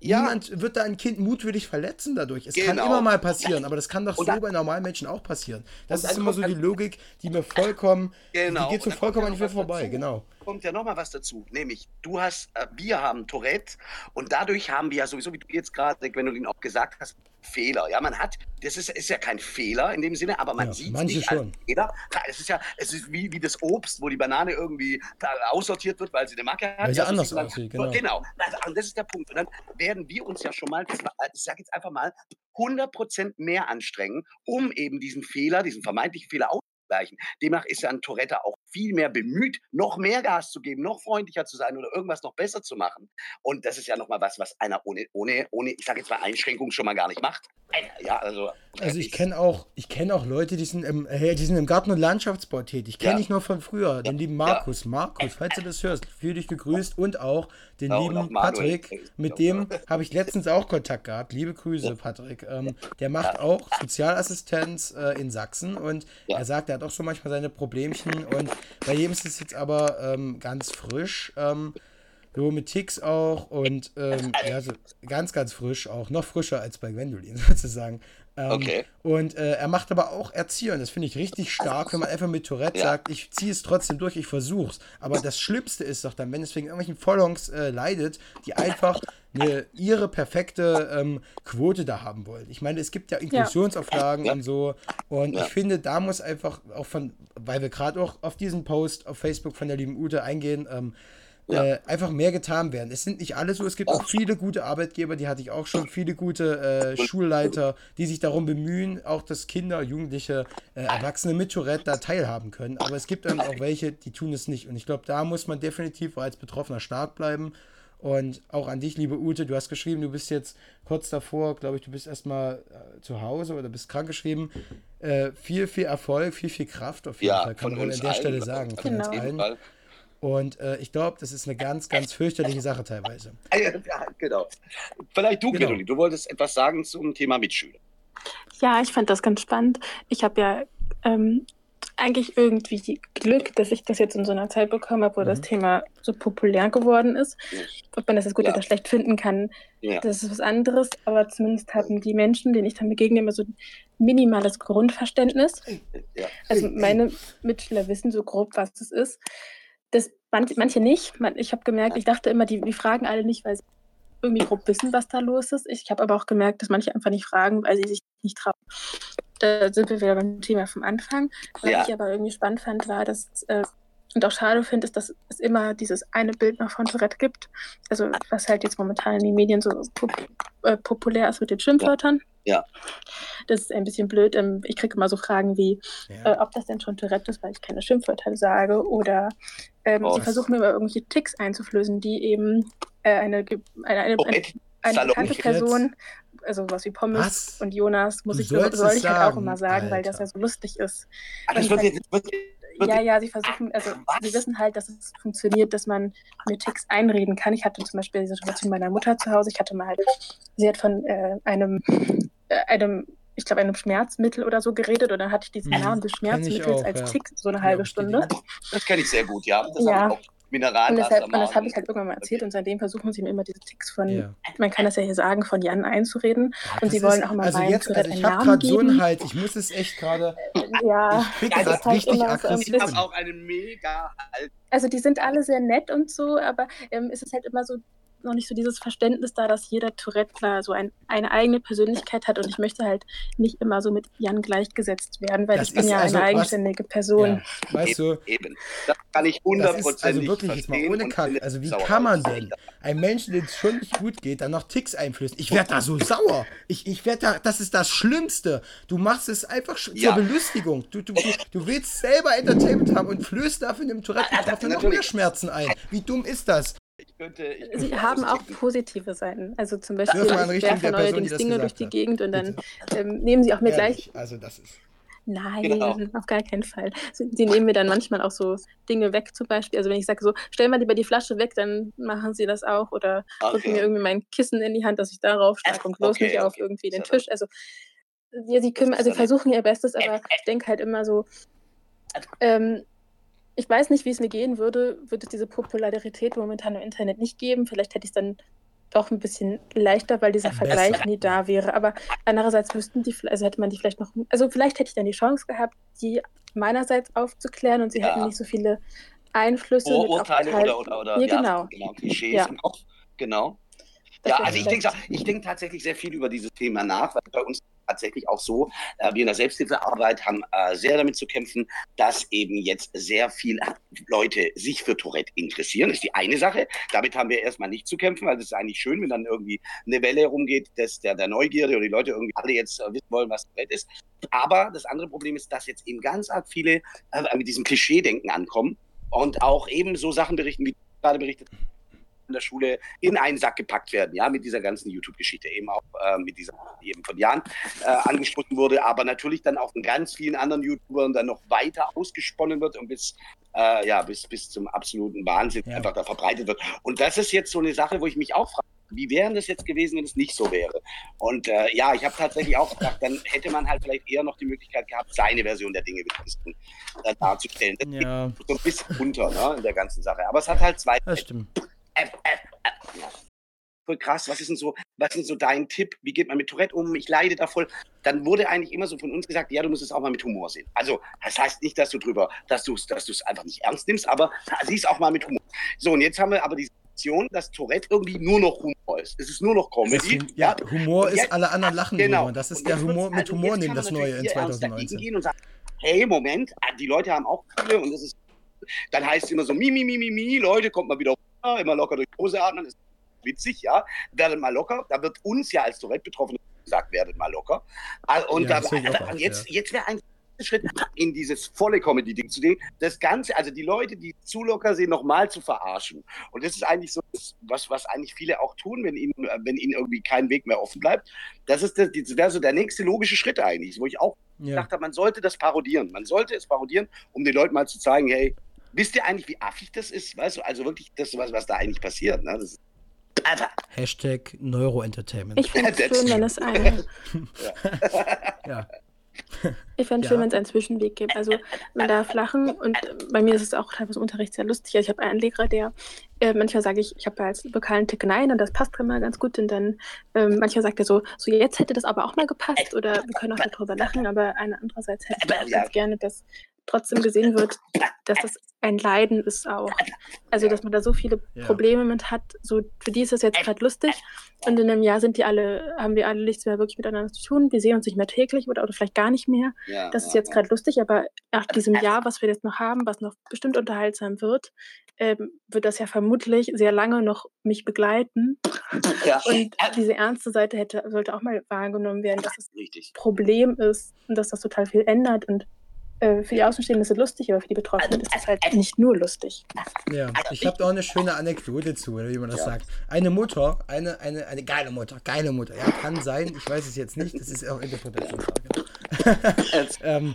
Ja. Niemand wird da ein Kind mutwillig verletzen dadurch. Es genau. kann immer mal passieren, aber das kann doch so bei normalen Menschen auch passieren. Das ist immer so die Logik, die mir vollkommen, genau. die geht so vollkommen an mir vorbei, dazu. genau. Kommt ja nochmal was dazu, nämlich du hast, äh, wir haben Tourette und dadurch haben wir ja sowieso, wie du jetzt gerade, wenn du ihn auch gesagt hast, Fehler. Ja, man hat, das ist, ist ja kein Fehler in dem Sinne, aber man ja, sieht es nicht schon. als Fehler. Es ist ja, es ist wie, wie das Obst, wo die Banane irgendwie aussortiert wird, weil sie eine Macke hat. Weil sie ja, anders aussieht, genau. Genau, und das ist der Punkt. Und dann werden wir uns ja schon mal, ich sage jetzt einfach mal, 100% mehr anstrengen, um eben diesen Fehler, diesen vermeintlichen Fehler dergleichen. Demnach ist ja ein Tourette auch viel mehr bemüht, noch mehr Gas zu geben, noch freundlicher zu sein oder irgendwas noch besser zu machen. Und das ist ja nochmal was, was einer ohne, ohne, ohne, ich sage jetzt mal Einschränkung schon mal gar nicht macht. Ja, also. Also ich kenne auch, ich kenne auch Leute, die sind im, äh, die sind im Garten- und Landschaftsbau tätig. Kenne ja. ich nur von früher. Den lieben Markus. Ja. Markus, falls du das hörst, fühl dich gegrüßt und auch den ja, lieben Patrick. Mit dem habe ich letztens auch Kontakt gehabt. Liebe Grüße, Patrick. Ähm, der macht auch Sozialassistenz äh, in Sachsen und er sagt, er hat auch so manchmal seine Problemchen und bei jedem ist es jetzt aber ähm, ganz frisch. Ähm, so mit Ticks auch und ähm, *laughs* ja, so ganz, ganz frisch auch. Noch frischer als bei Gwendolyn *laughs* sozusagen. Ähm, okay. Und äh, er macht aber auch Erziehern. Das finde ich richtig stark, wenn man einfach mit Tourette ja. sagt, ich ziehe es trotzdem durch, ich versuch's. Aber das Schlimmste ist doch dann, wenn es wegen irgendwelchen Vollongs äh, leidet, die einfach eine, ihre perfekte ähm, Quote da haben wollen. Ich meine, es gibt ja Inklusionsauflagen ja. und so. Und ja. ich finde, da muss einfach auch von, weil wir gerade auch auf diesen Post auf Facebook von der lieben Ute eingehen, ähm, ja. äh, einfach mehr getan werden. Es sind nicht alle so, es gibt auch viele gute Arbeitgeber, die hatte ich auch schon, viele gute äh, Schulleiter, die sich darum bemühen, auch dass Kinder, Jugendliche, äh, Erwachsene mit Tourette da teilhaben können. Aber es gibt dann auch welche, die tun es nicht. Und ich glaube, da muss man definitiv als Betroffener stark bleiben. Und auch an dich, liebe Ute, du hast geschrieben, du bist jetzt kurz davor, glaube ich, du bist erstmal äh, zu Hause oder bist krank geschrieben. Äh, viel, viel Erfolg, viel, viel Kraft auf jeden ja, Fall, kann man an der Stelle sagen. Von genau. uns allen. Und äh, ich glaube, das ist eine ganz, ganz fürchterliche Sache teilweise. *laughs* Ja, genau. Vielleicht du, genau. du wolltest etwas sagen zum Thema Mitschüler. Ja, ich fand das ganz spannend. Ich habe ja ähm, eigentlich irgendwie Glück, dass ich das jetzt in so einer Zeit bekommen habe, wo mhm. das Thema so populär geworden ist. Ob man das jetzt gut ja. oder schlecht finden kann, ja. das ist was anderes. Aber zumindest haben die Menschen, denen ich dann begegne, immer so ein minimales Grundverständnis. Ja. Also meine Mitschüler wissen so grob, was es ist manche, manche nicht. Ich habe gemerkt, ich dachte immer, die, die fragen alle nicht, weil sie irgendwie grob wissen, was da los ist. Ich habe aber auch gemerkt, dass manche einfach nicht fragen, weil sie sich nicht trauen. Da sind wir wieder beim Thema vom Anfang. Was ja. ich aber irgendwie spannend fand, war, dass äh, und auch schade finde, ist, dass es immer dieses eine Bild nach von Tourette gibt. Also was halt jetzt momentan in den Medien so pop äh, populär ist mit den Schimpfwörtern. Ja. Das ist ein bisschen blöd. Ähm, ich kriege immer so Fragen wie, ja. äh, ob das denn schon Tourette ist, weil ich keine Schimpfwörter sage. Oder ähm, oh, sie versuchen mir immer irgendwelche Ticks einzuflößen, die eben äh, eine, eine, eine, eine, eine bekannte Person also was wie Pommes was? und Jonas, muss ich, soll ich halt auch immer sagen, Alter. weil das ja so lustig ist. Aber das wird jetzt, wird ja, ja, sie versuchen, also Was? sie wissen halt, dass es funktioniert, dass man mir Ticks einreden kann. Ich hatte zum Beispiel die Situation meiner Mutter zu Hause. Ich hatte mal halt, sie hat von äh, einem, einem, ich glaube, einem Schmerzmittel oder so geredet und dann hatte ich diesen. Namen des Schmerzmittels auch, als ja. Tick so eine halbe Stunde. Das kenne ich sehr gut, ja. Das ja. Mineral. Und, deshalb, und das habe ich halt irgendwann mal erzählt und seitdem versuchen sie mir immer diese Ticks von, ja. man kann das ja hier sagen, von Jan einzureden. Ja, und sie wollen auch mal also meinen jetzt, also ich habe gerade so einen Halt, ich muss es echt gerade. *laughs* Ja, ich kriege das halt richtig aggressiv. Ich habe auch einen mega Halt. Also die sind alle sehr nett und so, aber ähm, es ist halt immer so, noch nicht so dieses Verständnis da, dass jeder Tourette klar so ein, eine eigene Persönlichkeit hat und ich möchte halt nicht immer so mit Jan gleichgesetzt werden, weil das ich bin ja also, eine eigenständige was, Person. Ja, weißt du, eben, Das kann ich hundertprozentig Also wirklich jetzt mal ohne Kack, also wie kann man denn einem Menschen, dem es schon nicht gut geht, dann noch Ticks einflößen? Ich werde da so sauer. Ich, ich werde da, das ist das Schlimmste. Du machst es einfach zur ja. Belustigung. Du, du, du willst selber Entertainment haben und flößt dafür in dem Tourette dafür noch mehr Schmerzen ein. Wie dumm ist das? Ich könnte, ich könnte Sie haben auch positive Seiten. Also zum Beispiel, ich werfe neuerdings Dinge durch die Gegend und dann ähm, nehmen Sie auch mir Ehrlich? gleich. Also das ist. Nein, genau. auf gar keinen Fall. Sie, nehmen mir dann manchmal auch so Dinge weg, zum Beispiel. Also wenn ich sage so, stell mal lieber die Flasche weg, dann machen sie das auch. Oder okay. drücken mir irgendwie mein Kissen in die Hand, dass ich darauf schlage und bloß okay, nicht okay. auf irgendwie den Tisch. Also ja, sie können, also versuchen ihr Bestes, aber ich denke halt immer so, also ähm, ich weiß nicht, wie es mir gehen würde, würde es diese Popularität momentan im Internet nicht geben. Vielleicht hätte ich es dann doch ein bisschen leichter, weil dieser Besser. Vergleich nie da wäre. Aber andererseits müssten die, also hätte man die vielleicht noch, also vielleicht hätte ich dann die Chance gehabt, die meinerseits aufzuklären und sie ja. hätten nicht so viele Einflüsse. Urteile oder, oder, oder ja, genau. genau, Klischees ja. im Kopf. Genau. Ja, also ich denke, ich denke tatsächlich sehr viel über dieses Thema nach, weil bei uns tatsächlich auch so, äh, wir in der Selbsthilfearbeit haben äh, sehr damit zu kämpfen, dass eben jetzt sehr viele Leute sich für Tourette interessieren. Das ist die eine Sache. Damit haben wir erstmal nicht zu kämpfen, weil es ist eigentlich schön, wenn dann irgendwie eine Welle herumgeht, dass der, der Neugierde oder die Leute irgendwie alle jetzt äh, wissen wollen, was Tourette ist. Aber das andere Problem ist, dass jetzt eben ganz arg viele äh, mit diesem Klischee-Denken ankommen und auch eben so Sachen berichten, wie gerade berichtet in der Schule in einen Sack gepackt werden, ja, mit dieser ganzen YouTube-Geschichte, eben auch äh, mit dieser, die eben von Jan äh, angesprochen wurde, aber natürlich dann auch von ganz vielen anderen YouTubern dann noch weiter ausgesponnen wird und bis, äh, ja, bis, bis zum absoluten Wahnsinn ja. einfach da verbreitet wird. Und das ist jetzt so eine Sache, wo ich mich auch frage, wie wäre das jetzt gewesen, wenn es nicht so wäre? Und äh, ja, ich habe tatsächlich auch gedacht, dann hätte man halt vielleicht eher noch die Möglichkeit gehabt, seine Version der Dinge äh, darzustellen. Das ja. geht so ein bisschen unter ne, in der ganzen Sache. Aber es hat halt zwei. Das stimmt. Äh, äh, voll krass, was ist denn so, was ist denn so dein Tipp? Wie geht man mit Tourette um? Ich leide da voll. Dann wurde eigentlich immer so von uns gesagt, ja, du musst es auch mal mit Humor sehen. Also, das heißt nicht, dass du drüber, dass du es dass einfach nicht ernst nimmst, aber sieh es auch mal mit Humor. So, und jetzt haben wir aber die Situation, dass Tourette irgendwie nur noch Humor ist. Es ist nur noch Comedy. Ist, ja, Humor ist, alle anderen lachen genau. drüber. Das ist der Humor mit also Humor nehmen, das Neue in 2019. Gehen und sagen, hey, Moment, die Leute haben auch viele und das ist dann heißt es immer so, mi, mi, mi, mi, mi, Leute, kommt mal wieder immer locker durch die Hose atmen, ist witzig, ja, werdet mal locker. Da wird uns ja als Tourette-Betroffene gesagt, werdet mal locker. Und, ja, da, und jetzt, ja. jetzt wäre ein Schritt in dieses volle Comedy-Ding zu gehen, das Ganze, also die Leute, die zu locker sind, nochmal zu verarschen. Und das ist eigentlich so, was, was eigentlich viele auch tun, wenn ihnen, wenn ihnen irgendwie kein Weg mehr offen bleibt. Das ist das, das wäre so der nächste logische Schritt eigentlich, wo ich auch ja. gedacht habe, man sollte das parodieren. Man sollte es parodieren, um den Leuten mal zu zeigen, hey, wisst ihr eigentlich, wie affig das ist? Weißt du, also wirklich das, was, was da eigentlich passiert. Ne? Das ist Hashtag Neuroentertainment. Ich finde es *laughs* schön, wenn es eine. *laughs* ja. Ich fände es ja. schön, wenn es einen Zwischenweg gibt. Also man darf lachen und bei mir ist es auch teilweise im Unterricht sehr lustig. Also ich habe einen Lehrer, der äh, manchmal sage ich, ich habe ja als lokalen Tick nein und das passt immer ganz gut. Und dann äh, manchmal sagt er so, so jetzt hätte das aber auch mal gepasst oder wir können auch darüber lachen, aber eine andererseits hätte ich auch ganz gerne, dass trotzdem gesehen wird, dass das ein Leiden ist auch. Also, dass man da so viele Probleme mit hat. So, für die ist das jetzt gerade lustig. Und in einem Jahr sind die alle, haben wir alle nichts mehr wirklich miteinander zu tun. Wir sehen uns nicht mehr täglich oder, oder vielleicht gar nicht mehr. Ja, das ist jetzt gerade lustig, aber nach diesem Jahr, was wir jetzt noch haben, was noch bestimmt unterhaltsam wird, ähm, wird das ja vermutlich sehr lange noch mich begleiten. Ja. Und diese ernste Seite hätte, sollte auch mal wahrgenommen werden, dass das Richtig. Problem ist und dass das total viel ändert und äh, für die Außenstehenden ist es lustig, aber für die Betroffenen ist es halt nicht nur lustig. Ja, ich habe da auch eine schöne Anekdote zu, oder wie man das ja. sagt. Eine Mutter, eine, eine, eine geile Mutter, geile Mutter, ja, kann sein, ich weiß es jetzt nicht, das ist auch Interpretationsfrage. *laughs* ähm,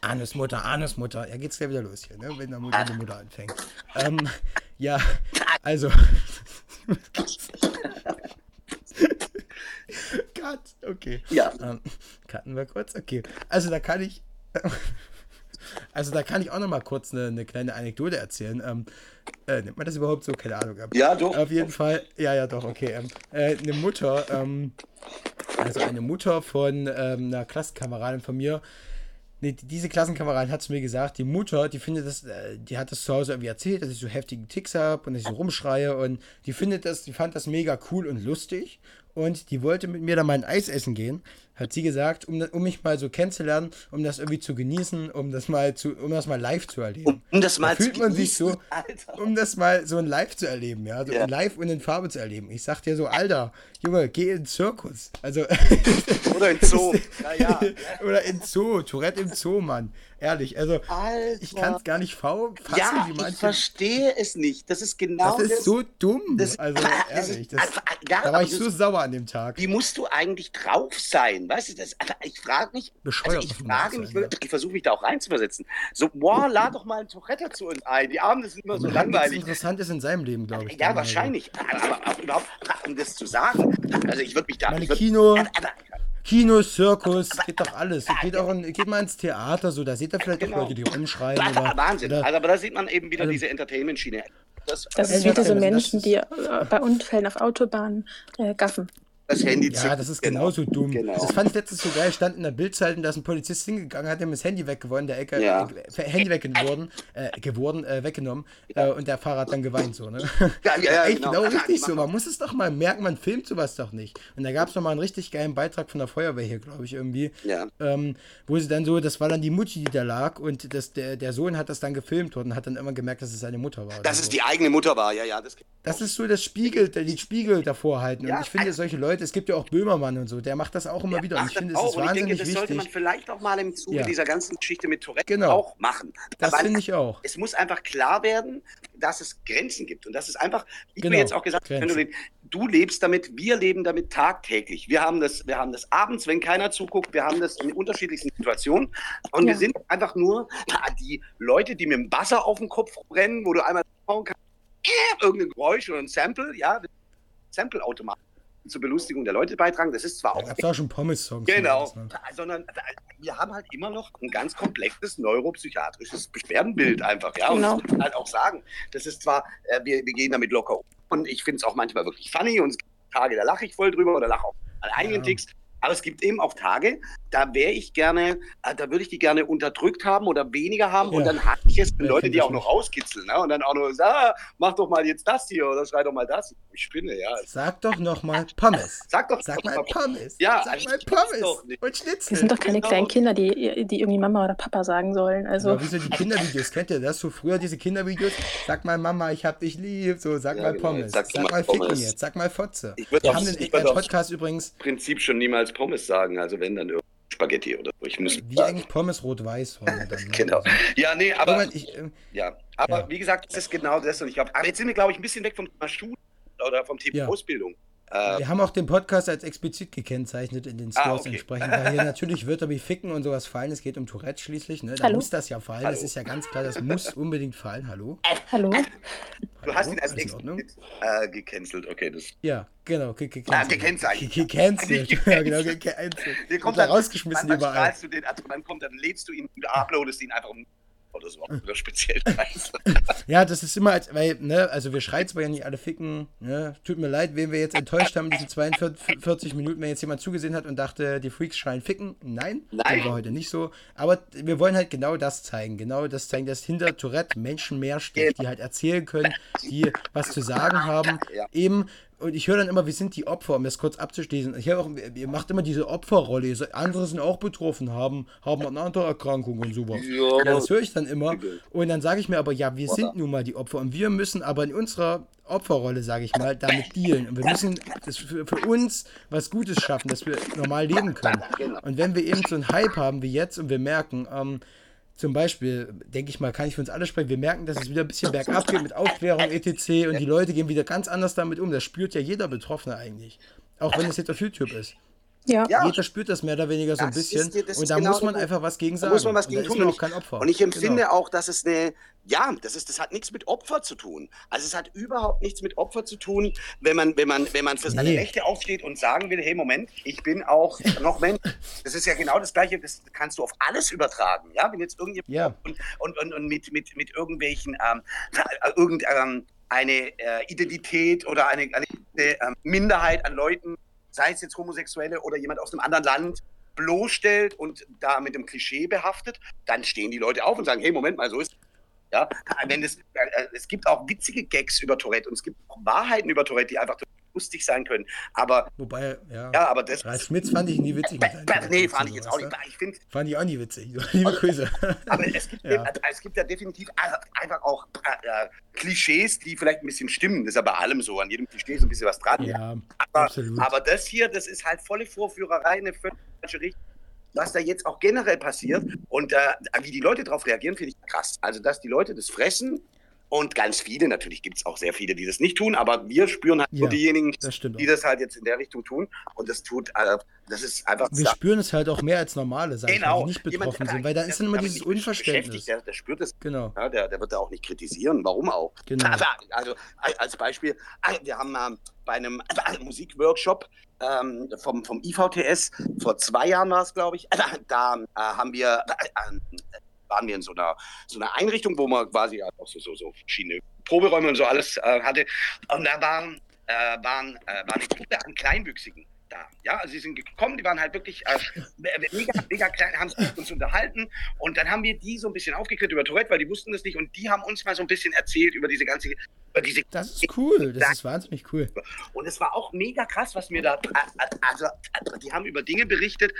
Anusmutter, Anusmutter, ja, geht's gleich wieder los hier, ne, wenn der Mutter die Mutter anfängt. Ähm, ja, also. *laughs* Cut, okay. Ja. Ähm, cutten wir kurz, okay. Also da kann ich also da kann ich auch noch mal kurz eine, eine kleine Anekdote erzählen. Ähm, äh, nennt man das überhaupt so? Keine Ahnung. Ja, doch. Auf jeden Fall, ja, ja, doch, okay. Ähm, äh, eine Mutter, ähm, also eine Mutter von ähm, einer Klassenkameradin von mir, Nee, diese Klassenkameradin hat zu mir gesagt, die Mutter, die findet das, äh, die hat das zu Hause irgendwie erzählt, dass ich so heftigen Ticks habe und dass ich so rumschreie und die findet das, die fand das mega cool und lustig und die wollte mit mir da mal ein Eis essen gehen hat sie gesagt, um, um mich mal so kennenzulernen, um das irgendwie zu genießen, um das mal zu, um das mal live zu erleben. Um das mal da fühlt man sich so, Alter. um das mal so ein Live zu erleben, ja, so ja. live und in Farbe zu erleben. Ich sag dir so, Alter, Junge, geh in den Zirkus. Also *laughs* oder in Zoo. *laughs* ja, *laughs* oder in Zoo, Tourette im Zoo, Mann. Ehrlich, also Alter. ich kann es gar nicht fassen, ja, wie manche. Ich verstehe es nicht. Das ist genau das. ist so dumm. Das, also ehrlich, das, ja, da war ich so sauer an dem Tag. Wie musst du eigentlich drauf sein? Weißt du, das, ich frage mich, also ich frage mich, sein, ich versuche mich da auch reinzuversetzen. So, boah, lad doch mal einen Tourette zu uns ein. Die Abende sind immer so langweilig. interessant ist in seinem Leben, glaube ich. Ja, wahrscheinlich. Aber, aber auch überhaupt, um das zu sagen. Also ich würde mich da. Meine würd, Kino. Aber, Kino, Zirkus, geht doch alles. Geht, auch in, geht mal ins Theater, so, da seht ihr vielleicht genau. auch Leute, die rumschreien. Oder, Wahnsinn. Oder, also, aber da sieht man eben wieder also, diese Entertainment-Schiene. Das, das ist wie diese Menschen, die äh, bei Unfällen auf Autobahnen äh, gaffen. Das Handy Ja, zückt. das ist genau. genauso dumm. Genau. Das fand ich letztens so geil. Stand in der Bildzeitung, da ist ein Polizist hingegangen, hat ihm das Handy weggewonnen, der Ecke, ja. äh, Handy weggeworden, äh, geworden, äh, weggenommen ja. Äh, und der Fahrer hat dann geweint so, ne? *laughs* Ja, ja, ja. Echt genau, genau richtig so. Man muss es doch mal merken, man filmt sowas doch nicht. Und da gab es nochmal einen richtig geilen Beitrag von der Feuerwehr hier, glaube ich, irgendwie. Ja. Ähm, wo sie dann so, das war dann die Mutti, die da lag und das, der, der Sohn hat das dann gefilmt und hat dann immer gemerkt, dass es seine Mutter war. Dass es so. die eigene Mutter war, ja, ja. Das, das ist so das Spiegel, die Spiegel davor halten. Und ich finde, solche Leute, es gibt ja auch Böhmermann und so, der macht das auch immer ja, wieder. Und ich finde, es ist wahnsinnig ich denke, das wichtig. sollte man vielleicht auch mal im Zuge ja. dieser ganzen Geschichte mit Tourette genau. auch machen. Das finde ich auch. Es muss einfach klar werden, dass es Grenzen gibt. Und das ist einfach, ich genau. mir jetzt auch gesagt, wenn du, lebst damit, wir leben damit tagtäglich. Wir haben, das, wir haben das abends, wenn keiner zuguckt, wir haben das in unterschiedlichsten Situationen. Und ja. wir sind einfach nur die Leute, die mit dem Wasser auf den Kopf brennen, wo du einmal kannst, irgendein Geräusch oder ein Sample, ja, Sample-Automat zur Belustigung der Leute beitragen. Das ist zwar auch. Ja, auch schon Pommes-Songs. Genau. Ne? Sondern wir haben halt immer noch ein ganz komplexes neuropsychiatrisches Beschwerdenbild einfach. Ja, genau. und das halt auch sagen. Das ist zwar, äh, wir, wir gehen damit locker um und ich finde es auch manchmal wirklich funny und es gibt Tage, da lache ich voll drüber oder lache auch an einigen ja. Ticks. Aber es gibt eben auch Tage, da wäre ich gerne, äh, da würde ich die gerne unterdrückt haben oder weniger haben ja. und dann hatte ich es mit ja, Leute, die auch noch rauskitzeln ne? und dann auch noch sagen, ah, mach doch mal jetzt das hier oder schrei doch mal das. Ich spinne, ja. Sag doch noch mal Pommes. Sag doch, Sag mal Pommes. Ja, Sag mal Pommes und Schnitzel. Das sind doch keine genau. kleinen Kinder, die, die irgendwie Mama oder Papa sagen sollen. Also. Aber wieso die Kindervideos? Kennt ihr das? So früher diese Kindervideos? Sag mal Mama, ich hab dich lieb. So, sag ja, mal genau. Pommes. Sag, sag mal, Ficken jetzt. Sag mal Fotze. Ich Wir haben den Podcast übrigens. Prinzip schon niemals Pommes sagen. Also wenn dann. Spaghetti oder so. Ich muss wie sagen. eigentlich Pommes rot-weiß. Ne? *laughs* genau. Ja, nee, aber, ich, äh, ja, aber ja. wie gesagt, das ist genau das. Und ich glaube, aber jetzt sind wir, glaube ich, ein bisschen weg vom Thema Schule oder vom Thema ja. Ausbildung. Äh, wir haben auch den Podcast als explizit gekennzeichnet in den ah, Stores ah, okay. entsprechend, weil hier natürlich Wörter wie Ficken und sowas fallen. Es geht um Tourette schließlich. Ne? Da Hallo? muss das ja fallen. Hallo. Das ist ja ganz klar, das muss unbedingt fallen. Hallo? Hallo? Du hast ihn als explizit äh, gecancelt. Okay, das. Ja, genau. Gecancelt. Ah, gekennzeichnet. Gecancelt. *laughs* Ja, genau, gecancelt. Der kommt dann rausgeschmissen dann, dann überall. Du den, also dann kommt, dann lädst du ihn, uploadest ihn einfach um oder so, oder speziell *laughs* Ja, das ist immer, als, weil, ne, also wir schreien zwar ja nicht alle ficken, ne, tut mir leid, wen wir jetzt enttäuscht haben, diese 42 Minuten, wenn jetzt jemand zugesehen hat und dachte, die Freaks schreien ficken. Nein, Nein. das war heute nicht so. Aber wir wollen halt genau das zeigen, genau das zeigen, dass hinter Tourette Menschen mehr steckt, die halt erzählen können, die was zu sagen haben, ja. eben und ich höre dann immer, wir sind die Opfer, um das kurz abzuschließen. Ich auch, ihr macht immer diese Opferrolle. Andere sind auch betroffen, haben, haben eine andere Erkrankung und sowas. Ja, ja das höre ich dann immer. Und dann sage ich mir aber, ja, wir sind nun mal die Opfer und wir müssen aber in unserer Opferrolle, sage ich mal, damit dealen. Und wir müssen das für, für, uns was Gutes schaffen, dass wir normal leben können. Genau. Und wenn wir eben so einen Hype haben wie jetzt und wir merken, ähm, zum Beispiel, denke ich mal, kann ich für uns alle sprechen, wir merken, dass es wieder ein bisschen bergab geht mit Aufklärung, *laughs* etc. und die Leute gehen wieder ganz anders damit um. Das spürt ja jeder Betroffene eigentlich. Auch wenn es jetzt auf YouTube ist. Ja. Jeder spürt das mehr oder weniger so ein bisschen. Ist, und da genau muss man einfach was gegen sagen. Da muss man was gegen tun. auch kein Opfer. Und ich empfinde genau. auch, dass es eine, ja, das ist, das hat nichts mit Opfer zu tun. Also es hat überhaupt nichts mit Opfer zu tun, wenn man, wenn man, wenn man für seine nee. Rechte aufsteht und sagen will, hey Moment, ich bin auch noch Mensch. Das ist ja genau das Gleiche, das kannst du auf alles übertragen. Ja, wenn jetzt irgendjemand ja. und, und, und, und, mit, mit, mit irgendwelchen, ähm, irgendeine ähm, äh, Identität oder eine, eine äh, Minderheit an Leuten sei es jetzt Homosexuelle oder jemand aus einem anderen Land, bloßstellt und da mit dem Klischee behaftet, dann stehen die Leute auf und sagen, hey, Moment mal, so ist ja, wenn es, äh, es gibt auch witzige Gags über Tourette und es gibt auch Wahrheiten über Tourette, die einfach lustig sein können. Aber wobei, ja. ja aber das. Ralf Schmitz fand ich nie witzig. nee, fand ich jetzt auch nicht. Ich find, fand ich auch nie witzig. Liebe Grüße. Aber es gibt, *laughs* ja. es gibt ja definitiv einfach auch äh, Klischees, die vielleicht ein bisschen stimmen. Das ist ja bei allem so. An jedem Klischee ist ein bisschen was dran. Ja, aber, absolut. aber das hier, das ist halt volle Vorführerei, eine völlig falsche Richtung was da jetzt auch generell passiert und äh, wie die Leute darauf reagieren, finde ich krass. Also, dass die Leute das fressen und ganz viele, natürlich gibt es auch sehr viele, die das nicht tun, aber wir spüren halt ja, nur diejenigen, das die das halt jetzt in der Richtung tun. Und das tut, äh, das ist einfach. Wir da. spüren es halt auch mehr als normale, sag genau. die nicht betroffen Jemand, sind, weil da ist dann immer dieses Unverständnis. Der, der, spürt es. Genau. Ja, der, der wird da auch nicht kritisieren. Warum auch? Genau. *laughs* Also, also als Beispiel, wir haben ähm, bei einem äh, Musikworkshop ähm, vom, vom IVTS, vor zwei Jahren war es, glaube ich, *laughs* da äh, haben wir äh, waren wir in so einer, so einer Einrichtung, wo man quasi auch so, so, so verschiedene Proberäume und so alles äh, hatte. Und da waren, äh, waren, äh, waren eine Gruppe an Kleinwüchsigen. da. Ja, also sie sind gekommen, die waren halt wirklich äh, mega, mega klein, haben uns unterhalten und dann haben wir die so ein bisschen aufgeklärt über Tourette, weil die wussten das nicht und die haben uns mal so ein bisschen erzählt über diese ganze, über diese. Das ist cool, das ist wahnsinnig cool. Und es war auch mega krass, was mir da, also, die haben über Dinge berichtet,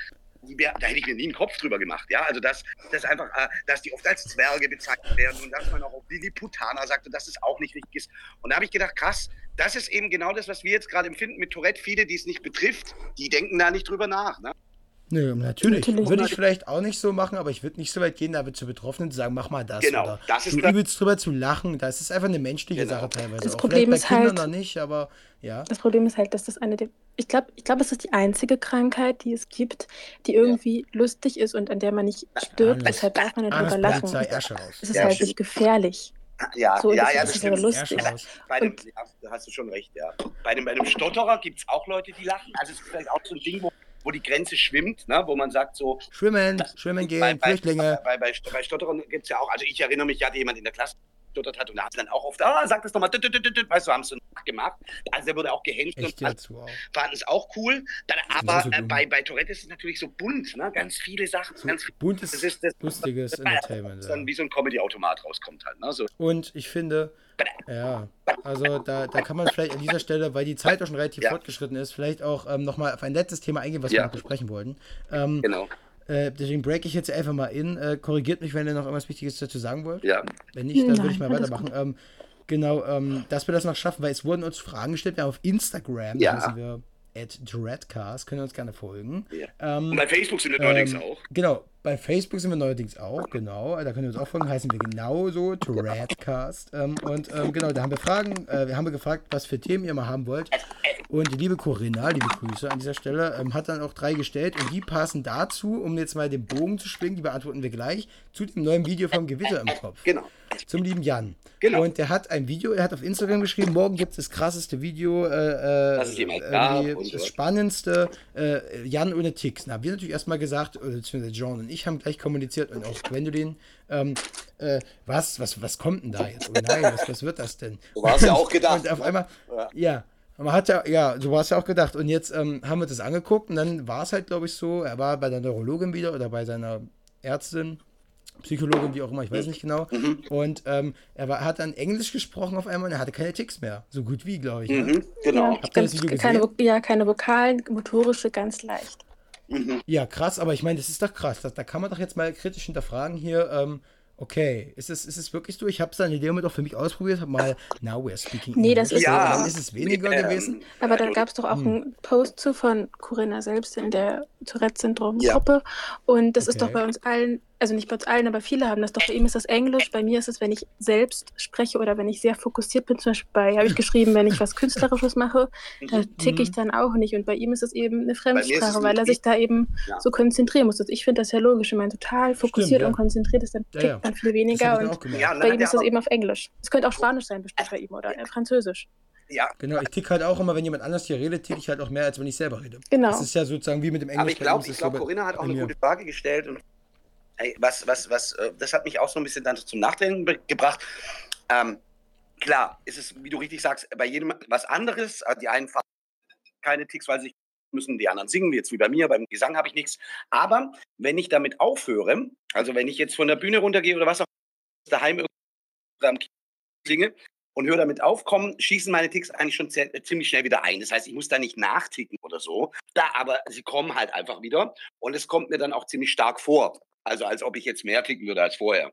Wär, da hätte ich mir nie einen Kopf drüber gemacht, ja. Also dass, dass einfach, äh, dass die oft als Zwerge bezeichnet werden und dass man auch auf Lilliputaner sagt und dass es auch nicht richtig ist. Und da habe ich gedacht, krass, das ist eben genau das, was wir jetzt gerade empfinden mit Tourette. Viele, die es nicht betrifft, die denken da nicht drüber nach. Ne? Nö, natürlich. natürlich. Würde ich vielleicht auch nicht so machen, aber ich würde nicht so weit gehen, damit zu Betroffenen zu sagen, mach mal das. Genau, oder das ist du übelst drüber zu lachen. Das ist einfach eine menschliche genau. Sache teilweise. Das auch. Problem ist Kindern halt, noch nicht, aber ja. Das Problem ist halt, dass das eine der. Ich glaube, ich glaub, es ist die einzige Krankheit, die es gibt, die irgendwie ja. lustig ist und an der man nicht stirbt. Ja, Deshalb darf man nicht drüber lachen. Es ist ja, halt nicht gefährlich. Ja, so, ja, das ja, das ist aber lustig. Bei dem, ja, da hast du schon recht, ja. Bei dem, bei dem Stotterer gibt es auch Leute, die lachen. Also es ist vielleicht auch so ein Ding, wo wo die Grenze schwimmt, ne? wo man sagt so. Schwimmen, schwimmen gehen, bei, Flüchtlinge. Bei, bei, bei, bei Stotterern gibt es ja auch, also ich erinnere mich, hatte jemand in der Klasse gestottert hat und da hat dann auch oft, ah, sag das doch mal, weißt du, haben es gemacht. Also der wurde auch gehängt und wow. fanden es auch cool. Dann, aber so äh, bei, bei Tourette ist es natürlich so bunt, ne? ganz viele Sachen. So ganz buntes, das ist das, lustiges das, Entertainment. Dann ja. wie so ein Comedy-Automat rauskommt halt. Ne? So. Und ich finde, ja, also da, da kann man vielleicht an dieser Stelle, weil die Zeit auch schon relativ ja. fortgeschritten ist, vielleicht auch ähm, nochmal auf ein letztes Thema eingehen, was ja. wir noch besprechen wollten. Ähm, genau. Äh, deswegen break ich jetzt einfach mal in. Äh, korrigiert mich, wenn ihr noch irgendwas Wichtiges dazu sagen wollt. Ja. Wenn nicht, dann würde ich mal weitermachen. Ähm, genau, ähm, dass wir das noch schaffen, weil es wurden uns Fragen gestellt. Wir haben auf Instagram, ja. da sind wir at Dreadcast, können ihr uns gerne folgen. Ja. Ähm, Und bei Facebook sind wir neuerdings ähm, auch. Genau, bei Facebook sind wir neuerdings auch, genau. Da können wir uns auch folgen, heißen wir genauso, Dreadcast. Ähm, und ähm, genau, da haben wir Fragen, äh, wir haben wir gefragt, was für Themen ihr mal haben wollt. Und die liebe Corinna, liebe Grüße an dieser Stelle, ähm, hat dann auch drei gestellt und die passen dazu, um jetzt mal den Bogen zu schwingen, die beantworten wir gleich, zu dem neuen Video vom Gewitter im Kopf. Genau. Zum lieben Jan. Genau. Und der hat ein Video, er hat auf Instagram geschrieben, morgen gibt es das krasseste Video, äh, das, äh, das spannendste, äh, Jan ohne Ticks. Na, wir natürlich erstmal gesagt, oder beziehungsweise John und ich haben gleich kommuniziert und auch Gwendolyn, ähm, äh, was, was, was kommt denn da jetzt? Oh nein, was, was wird das denn? Du warst ja auch gedacht. und auf einmal, ja. ja man hat ja, ja, so war es ja auch gedacht. Und jetzt ähm, haben wir das angeguckt und dann war es halt, glaube ich, so, er war bei der Neurologin wieder oder bei seiner Ärztin, Psychologin, wie auch immer, ich weiß nicht genau. Mhm. Und ähm, er war, hat dann Englisch gesprochen auf einmal und er hatte keine Ticks mehr. So gut wie, glaube ich. Ne? Mhm, genau. Ja, Habt ihr das Video gesehen? Keine, ja, keine Vokalen, motorische, ganz leicht. Mhm. Ja, krass, aber ich meine, das ist doch krass. Das, da kann man doch jetzt mal kritisch hinterfragen hier. Ähm, okay, ist es, ist es wirklich so? Ich habe es dann in dem Moment auch für mich ausprobiert, habe mal Now we're speaking Nee, das ist ja. Dann ist es weniger ähm, gewesen. Aber da gab es doch auch hm. einen Post zu von Corinna selbst in der Tourette-Syndrom-Gruppe. Ja. Und das okay. ist doch bei uns allen also nicht bei uns allen, aber viele haben das doch. Bei ihm ist das Englisch, bei mir ist es, wenn ich selbst spreche oder wenn ich sehr fokussiert bin. Zum Beispiel bei, habe ich geschrieben, wenn ich was Künstlerisches mache, da ticke ich dann auch nicht. Und bei ihm ist es eben eine Fremdsprache, weil er sich da eben ja. so konzentrieren muss. Also ich finde das ja logisch, wenn man total fokussiert Stimmt, ja. und konzentriert ist, dann tickt ja, man viel weniger. Und bei ihm ist das eben auf Englisch. Es könnte auch Spanisch sein, bestimmt bei ihm oder Französisch. Ja. Genau, ich ticke halt auch immer, wenn jemand anders hier redet, ticke ich halt auch mehr, als wenn ich selber rede. Genau. Das ist ja sozusagen wie mit dem Englisch. Aber ich glaube, ich glaube, Corinna hat auch eine gute Frage gestellt und was, was, was, äh, das hat mich auch so ein bisschen dann zum Nachdenken gebracht. Ähm, klar, ist es, wie du richtig sagst, bei jedem was anderes. Äh, die einen fahren keine Ticks, weil sie müssen, die anderen singen, jetzt wie bei mir, beim Gesang habe ich nichts. Aber wenn ich damit aufhöre, also wenn ich jetzt von der Bühne runtergehe oder was auch daheim am singe und höre damit auf, kommen, schießen meine Ticks eigentlich schon ziemlich schnell wieder ein. Das heißt, ich muss da nicht nachticken oder so, da, aber sie kommen halt einfach wieder und es kommt mir dann auch ziemlich stark vor. Also als ob ich jetzt mehr klicken würde als vorher.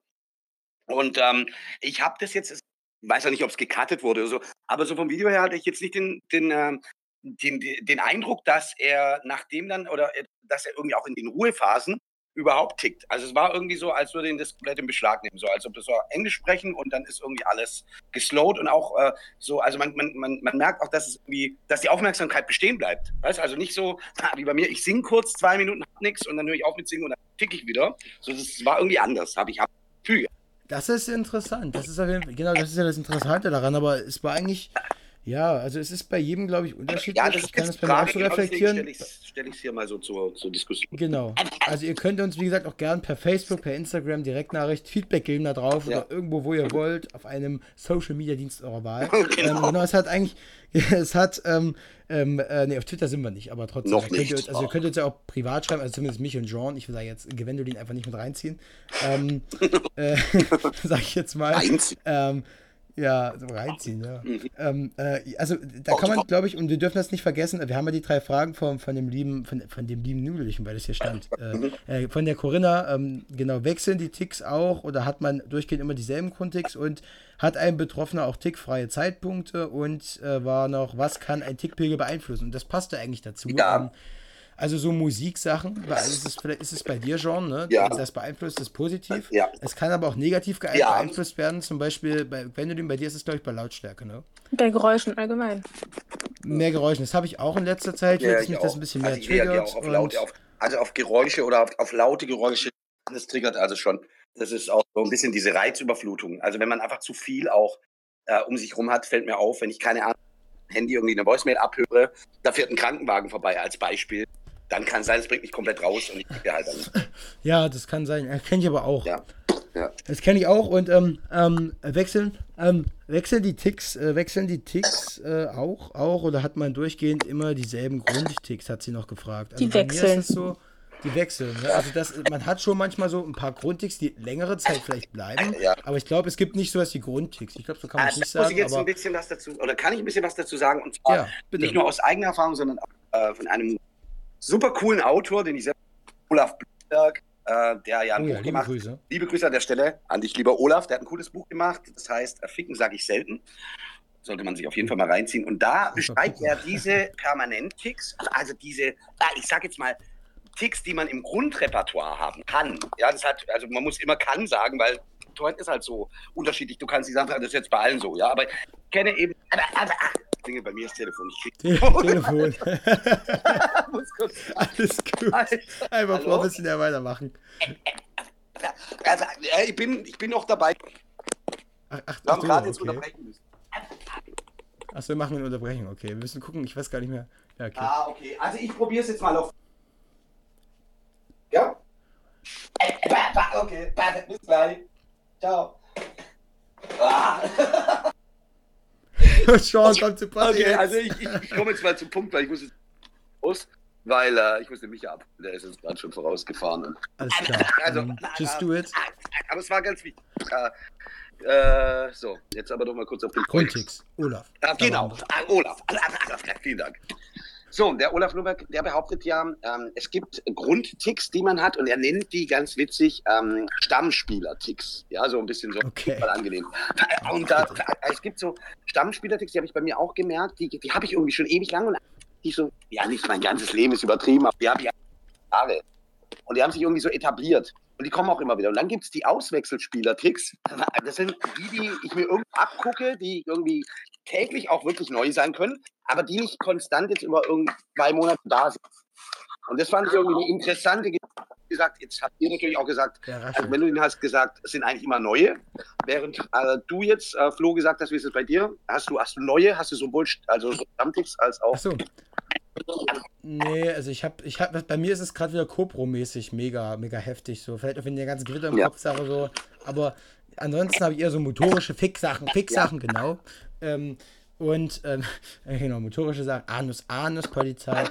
Und ähm, ich habe das jetzt, weiß ja nicht, ob es gecuttet wurde oder so, aber so vom Video her hatte ich jetzt nicht den, den, äh, den, den Eindruck, dass er nachdem dann oder äh, dass er irgendwie auch in den Ruhephasen überhaupt tickt. Also es war irgendwie so, als würde ihn das komplett in Beschlag nehmen, so als ob das so Englisch sprechen und dann ist irgendwie alles geslowt und auch äh, so, also man, man, man, man merkt auch, dass es irgendwie, dass die Aufmerksamkeit bestehen bleibt. Weißt also nicht so wie bei mir, ich singe kurz zwei Minuten, hab nichts und dann höre ich auf mit singen und dann tick ich wieder. So, das war irgendwie anders, habe ich hab. Das ist interessant. Das ist auf jeden Fall, genau, das ist ja das Interessante daran, aber es war eigentlich Ja, also es ist bei jedem, glaube ich, unterschiedlich. Ja, das ich kann ist das bei mir auch so reflektieren. Stelle ich es stell hier mal so zur, zur, Diskussion. Genau. Also ihr könnt uns, wie gesagt, auch gern per Facebook, per Instagram Direktnachricht Feedback geben da drauf ja. oder irgendwo, wo ihr wollt, auf einem Social Media Dienst eurer Wahl. *laughs* genau. Ähm, genau, es hat eigentlich, *laughs* es hat, ähm, ähm, äh, nee, auf Twitter sind wir nicht, aber trotzdem. Noch nicht. Ihr, also ihr könnt uns ja auch privat schreiben, also zumindest mich und Jean. Ich will da jetzt Gewendolin einfach nicht mit reinziehen. Ähm, *laughs* äh, sag ich jetzt mal. Reinziehen. Ja, so reinziehen, ja. Mhm. Ähm, äh, also da kann man, glaube ich, und wir dürfen das nicht vergessen, wir haben ja die drei Fragen von, von dem lieben, von, von dem lieben Nudelchen, weil das hier stand. *laughs* Äh, mhm. äh, von der Corinna, ähm, genau, wechseln die Ticks auch oder hat man durchgehend immer dieselben Grundticks und hat ein Betroffener auch tickfreie Zeitpunkte und äh, war noch, was kann ein Tickpegel beeinflussen? Und das passte eigentlich dazu. Ja. Ähm, also so Musiksachen, weil ist es, vielleicht ist es bei dir, Jean, ne? Ja. Das beeinflusst ist positiv. Ja. Es kann aber auch negativ Ja. beeinflusst werden. Zum Beispiel, bei, wenn du den bei dir ist es, glaube ich, bei Lautstärke, ne? Bei Geräuschen allgemein. Mehr Geräuschen. Das habe ich auch in letzter Zeit, Ja, ich mich das auch. ein bisschen mehr Also ich reagiere triggert. auch auf und- laute, auf, also auf Geräusche oder auf, auf laute Geräusche. Das triggert also schon. Das ist auch so ein bisschen diese Reizüberflutung. Also wenn man einfach zu viel auch äh, um sich rum hat, fällt mir auf, wenn ich keine Ahnung, Handy irgendwie eine Voicemail abhöre, da fährt ein Krankenwagen vorbei als Beispiel. Dann kann es sein, es bringt mich komplett raus und ich kriege halt dann. *laughs* Ja, das kann sein. Äh, Kenne ich aber auch. Ja. Ja. Das kenne ich auch und ähm, ähm, wechseln, ähm, wechseln die Ticks, äh, wechseln die Ticks äh, auch, auch oder hat man durchgehend immer dieselben Grundticks, hat sie noch gefragt. Also Die bei mir wechseln. Ist es so, die wechseln. Ne? Also das, man hat schon manchmal so ein paar Grundticks, die längere Zeit vielleicht bleiben, Ja. aber ich glaube, es gibt nicht sowas wie Grundticks. Ich glaube, so kann man es nicht muss ich sagen, jetzt ein aber bisschen was dazu, oder kann ich ein bisschen was dazu sagen? Und zwar ja, nicht nur aus eigener Erfahrung, sondern auch äh, von einem super coolen Autor, den ich sehr Olaf Blumberg, äh, der ja ein oh Buch ja, liebe gemacht Grüße. Liebe Grüße an der Stelle an dich, lieber Olaf. Der hat ein cooles Buch gemacht. Das heißt, äh, Ficken sage ich selten. Sollte man sich auf jeden Fall mal reinziehen. Und da beschreibt er diese Permanent-Ticks, also diese, ich sage jetzt mal, Ticks, die man im Grundrepertoire haben kann. Ja, das hat, also man muss immer kann sagen, weil Torrent ist halt so unterschiedlich. Du kannst nicht sagen, das ist jetzt bei allen so, ja, aber ich kenne eben, aber, aber, Dinge bei mir ist Telefon. Ich krieg *laughs* Te Telefon. *laughs* Alles gut. Alter, Einfach professionell weitermachen. also, äh, ich, bin, ich bin noch dabei. Ach, ach, Wir haben gerade jetzt okay. unterbrechen müssen. Achso, wir machen eine Unterbrechung. Okay, wir müssen gucken. Ich weiß gar nicht mehr. Ja, okay. Ah, okay. Also ich probiere es jetzt mal auf. Ja? Äh, ba- Okay, bis gleich. Ciao. Ah, *laughs* Sean *laughs* kommt zu Party. okay, also ich, ich, ich komme jetzt mal zum Punkt, weil ich muss jetzt raus, weil äh, ich muss den Micha ab. Der ist jetzt gerade schon vorausgefahren. Alles klar. *laughs* Also, Ähm, just do it. aber es war ganz wichtig. Äh, äh, so, jetzt aber doch mal kurz auf den Punkt. Grundtix. Olaf. Ah, genau, ah, Olaf. Vielen Dank. So, der Olaf Nürnberg, der behauptet ja, ähm, es gibt Grundticks, die man hat und er nennt die ganz witzig ähm, Stammspieler-Ticks. Ja, so ein bisschen so Okay. mal angenehm. Und da, es gibt so Stammspieler-Ticks, die habe ich bei mir auch gemerkt, die, die habe ich irgendwie schon ewig lang und die so, ja, nicht mein ganzes Leben ist übertrieben, aber die habe ich Jahre. Und die haben sich irgendwie so etabliert. Und die kommen auch immer wieder. Und dann gibt es die Auswechselspieler-Tricks. Das sind die, die ich mir irgendwie abgucke, die irgendwie täglich auch wirklich neu sein können, aber die nicht konstant jetzt über irgendwie zwei Monate da sind. Und das fand ich irgendwie eine interessante Ge- gesagt. Jetzt habt ihr natürlich auch gesagt, Der also Raschel. wenn du den hast gesagt, es sind eigentlich immer neue. Während äh, du jetzt, äh, Flo, gesagt hast, wie ist es bei dir? Hast du, hast du neue, hast du sowohl also so Stammticks als auch. Achso. Nee, also ich habe, ich habe, bei mir ist es gerade wieder Copro-mäßig mega, mega heftig. So, vielleicht auch wenn der ganze Gewitter im Ja. Kopf Sache so. Aber ansonsten habe ich eher so motorische Fix-Sachen, Fix-Sachen, genau. Ähm, und, ähm, *laughs* äh, genau, motorische Sachen, Anus, Anus, Polizei.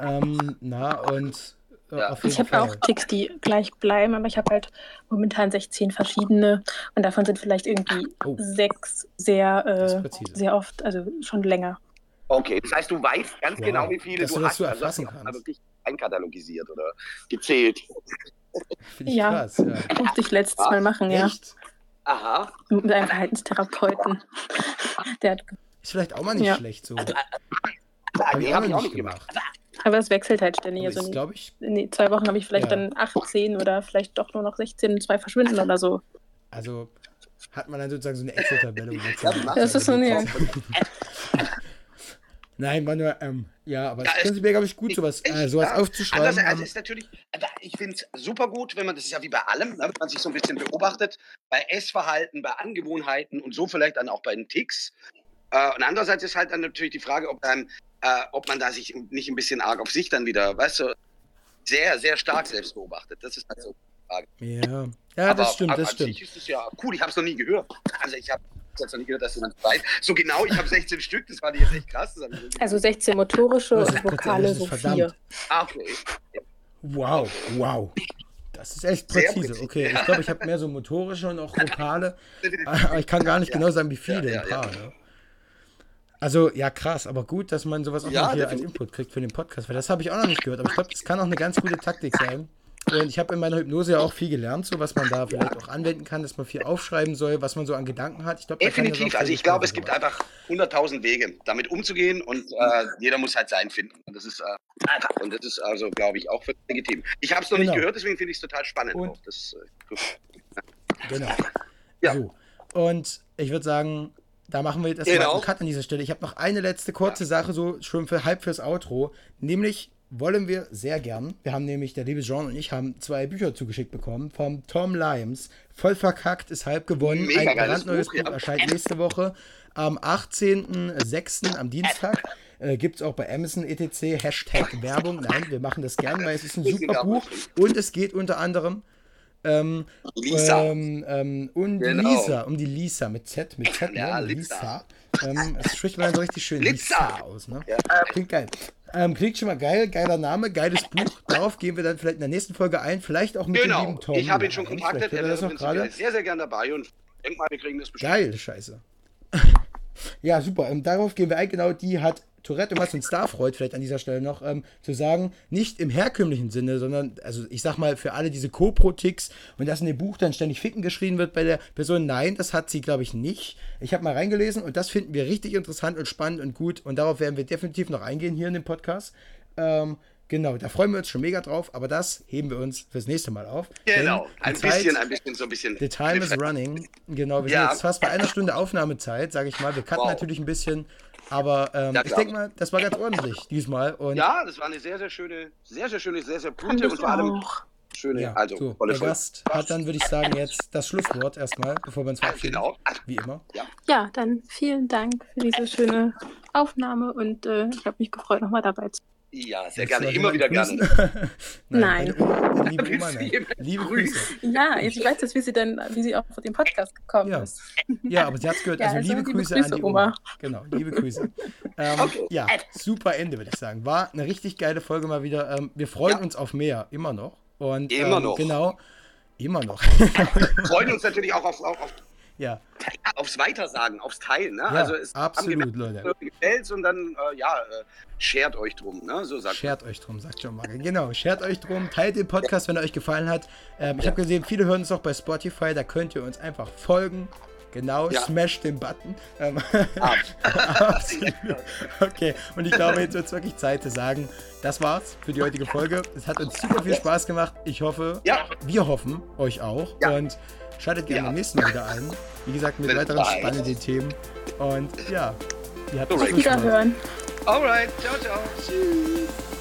Ähm, na, und äh, Ja. auf jeden Ich habe auch Ticks, die gleich bleiben, aber ich habe halt momentan 16 verschiedene und davon sind vielleicht irgendwie Oh. sechs sehr, äh, sehr oft, also schon länger. Okay, das heißt, du weißt ganz Wow, genau, wie viele dass du du das hast. so Also hast du kannst. wirklich einkatalogisiert oder gezählt. Finde ich Ja. krass, ja. Musste ich letztes Ah, Mal machen, ja. Echt? Aha. Mit einem Verhaltenstherapeuten. *laughs* Der hat, Ist vielleicht auch mal nicht Ja. schlecht so. Hab nee, ich auch habe ich auch nicht gemacht. aber es wechselt halt ständig. Also in, glaube ich, in zwei Wochen habe ich vielleicht Ja. dann 18 oder vielleicht doch nur noch 16 und zwei verschwinden oder so. also hat man dann sozusagen so eine Excel-Tabelle. mach Das ist so eine- Nein, war nur, ähm, ja, aber Ja, es prinzipiell, glaube ich, gut, sowas, Ich- äh, sowas ja, aufzuschreiben. Anders, also ist natürlich, ich finde es super gut, wenn man, das ist ja wie bei allem, ne, wenn man sich so ein bisschen beobachtet, bei Essverhalten, bei Angewohnheiten und so vielleicht dann auch bei den Ticks. Äh, und andererseits ist halt dann natürlich die Frage, ob, dann, äh, ob man da sich nicht ein bisschen arg auf sich dann wieder, weißt du, sehr, sehr stark selbst beobachtet. Das ist halt so die Frage. Ja, ja das stimmt, das stimmt. ist es ja cool, ich habe es noch nie gehört. Also ich habe jetzt noch nie gehört, dass jemand weiß. So genau, ich habe 16 Stück, das war jetzt echt krass. Also 16 motorische und Vokale so vier. Ah, okay. Wow, wow. Das ist echt präzise. Okay, ich glaube, ich habe mehr so motorische und auch Vokale. Aber ich kann gar nicht genau sagen, wie viele ja, im Paar. Ja. Also, ja, krass, aber gut, dass man sowas auch ja, hier als Input kriegt für den Podcast, weil das habe ich auch noch nicht gehört. Aber ich glaube, das kann auch eine ganz gute Taktik sein. Und ich habe in meiner Hypnose ja auch viel gelernt, so was man da vielleicht auch anwenden kann, dass man viel aufschreiben soll, was man so an Gedanken hat. Ich glaub, Definitiv. Also ich glaube, es gibt einfach 100.000 Wege, damit umzugehen und äh, jeder muss halt seinen finden. Und das ist äh, und das ist also, glaube ich, auch legitim. Ich habe es noch genau. nicht gehört, deswegen finde ich es total spannend. Und, das, äh, genau. *laughs* Ja. So. Und ich würde sagen, da machen wir jetzt erstmal genau. einen Cut an dieser Stelle. Ich habe noch eine letzte kurze ja. Sache, so schon für halb fürs Outro, nämlich wollen wir sehr gern. Wir haben nämlich, der liebe Jean und ich haben zwei Bücher zugeschickt bekommen vom Tom Limes. Voll verkackt, ist halb gewonnen. Mega Ein brandneues Buch, Buch erscheint nächste Woche. Am 18.06. am Dienstag. Äh, Gibt es auch bei Amazon etc. Hashtag Werbung. Nein, wir machen das gern, weil es ist ein super Buch. Und es geht unter anderem ähm, Lisa. Ähm, ähm, und genau. Lisa, um die Lisa mit Z, mit Z, ja, ne? Lisa. Lisa. Ähm, es spricht man so richtig schön Lisa, Lisa aus, ne? Ja. Klingt geil. Ähm, klingt schon mal geil, geiler Name, geiles Buch. Darauf gehen wir dann vielleicht in der nächsten Folge ein, vielleicht auch mit genau. dem lieben Tom. Ich habe ihn schon kontaktet, er ist sehr, sehr gern dabei und denk mal, wir kriegen das bestimmt. Geil, scheiße. *laughs* ja, super. Ähm, darauf gehen wir ein. Genau, die hat Tourette und was uns da freut, vielleicht an dieser Stelle noch, ähm, zu sagen, nicht im herkömmlichen Sinne, sondern, also ich sag mal, für alle diese Co-Pro-Ticks und dass in dem Buch dann ständig Ficken geschrien wird bei der Person, nein, das hat sie, glaube ich, nicht. Ich habe mal reingelesen und das finden wir richtig interessant und spannend und gut und darauf werden wir definitiv noch eingehen hier in dem Podcast. Ähm, Genau, da freuen wir uns schon mega drauf, aber das heben wir uns fürs nächste Mal auf. Genau, ein Zeit, bisschen, ein bisschen, so ein bisschen. The time is running. Genau, wir ja. sind jetzt fast bei einer Stunde Aufnahmezeit, sage ich mal. Wir cutten wow. natürlich ein bisschen, aber ähm, ja, ich denke mal, das war ganz ordentlich diesmal. Und ja, das war eine sehr, sehr schöne, sehr, sehr schöne, sehr, sehr gute und vor allem schöne, ja, also so, Der Gast hat dann, würde ich sagen, jetzt das Schlusswort erstmal, bevor wir uns verabschieden. Genau. Wie immer. Ja. ja, dann vielen Dank für diese schöne Aufnahme und äh, ich habe mich gefreut, nochmal dabei zu sein. Ja, sehr gerne, immer wieder grüßen? gerne. *laughs* Nein. Nein. Liebe Oma. Liebe Grüße. Ja, ich weiß jetzt, wie sie denn, wie sie auch vor dem Podcast gekommen ja. ist. Ja, aber sie hat es gehört. *laughs* Ja, also, also, liebe, liebe Grüße, Grüße, an die Oma. Oma. Genau, liebe Grüße. *laughs* Ähm, okay. Ja, super Ende, würde ich sagen. War eine richtig geile Folge mal wieder. Ähm, wir freuen ja. uns auf mehr, immer noch. Und, immer ähm, noch. Genau. Immer noch. Freuen uns natürlich auch auf, auf, auf ja. aufs Weitersagen, aufs Teilen. Ne? Ja, also es absolut, Leute. Gefällt und dann, äh, ja, äh, schert euch drum. Ne? So sagt schert euch drum, sagt John Marke. Genau, schert euch drum. Teilt den Podcast, wenn er euch gefallen hat. Ähm, ich habe gesehen, viele hören uns auch bei Spotify. Da könnt ihr uns einfach folgen. Genau, ja. smash den Button. Ähm, Absolut. *laughs* *laughs* okay, und ich glaube, jetzt wird es wirklich Zeit zu sagen, das war's für die heutige Folge. Es hat uns super viel Spaß gemacht. Ich hoffe, ja. wir hoffen, euch auch. Ja. Und Schaltet gerne ja. beim nächsten Mal wieder ein. Wie gesagt, mit weiteren spannenden Themen. Und ja, ihr habt es Wiederhören. Alright, ciao, ciao. Tschüss.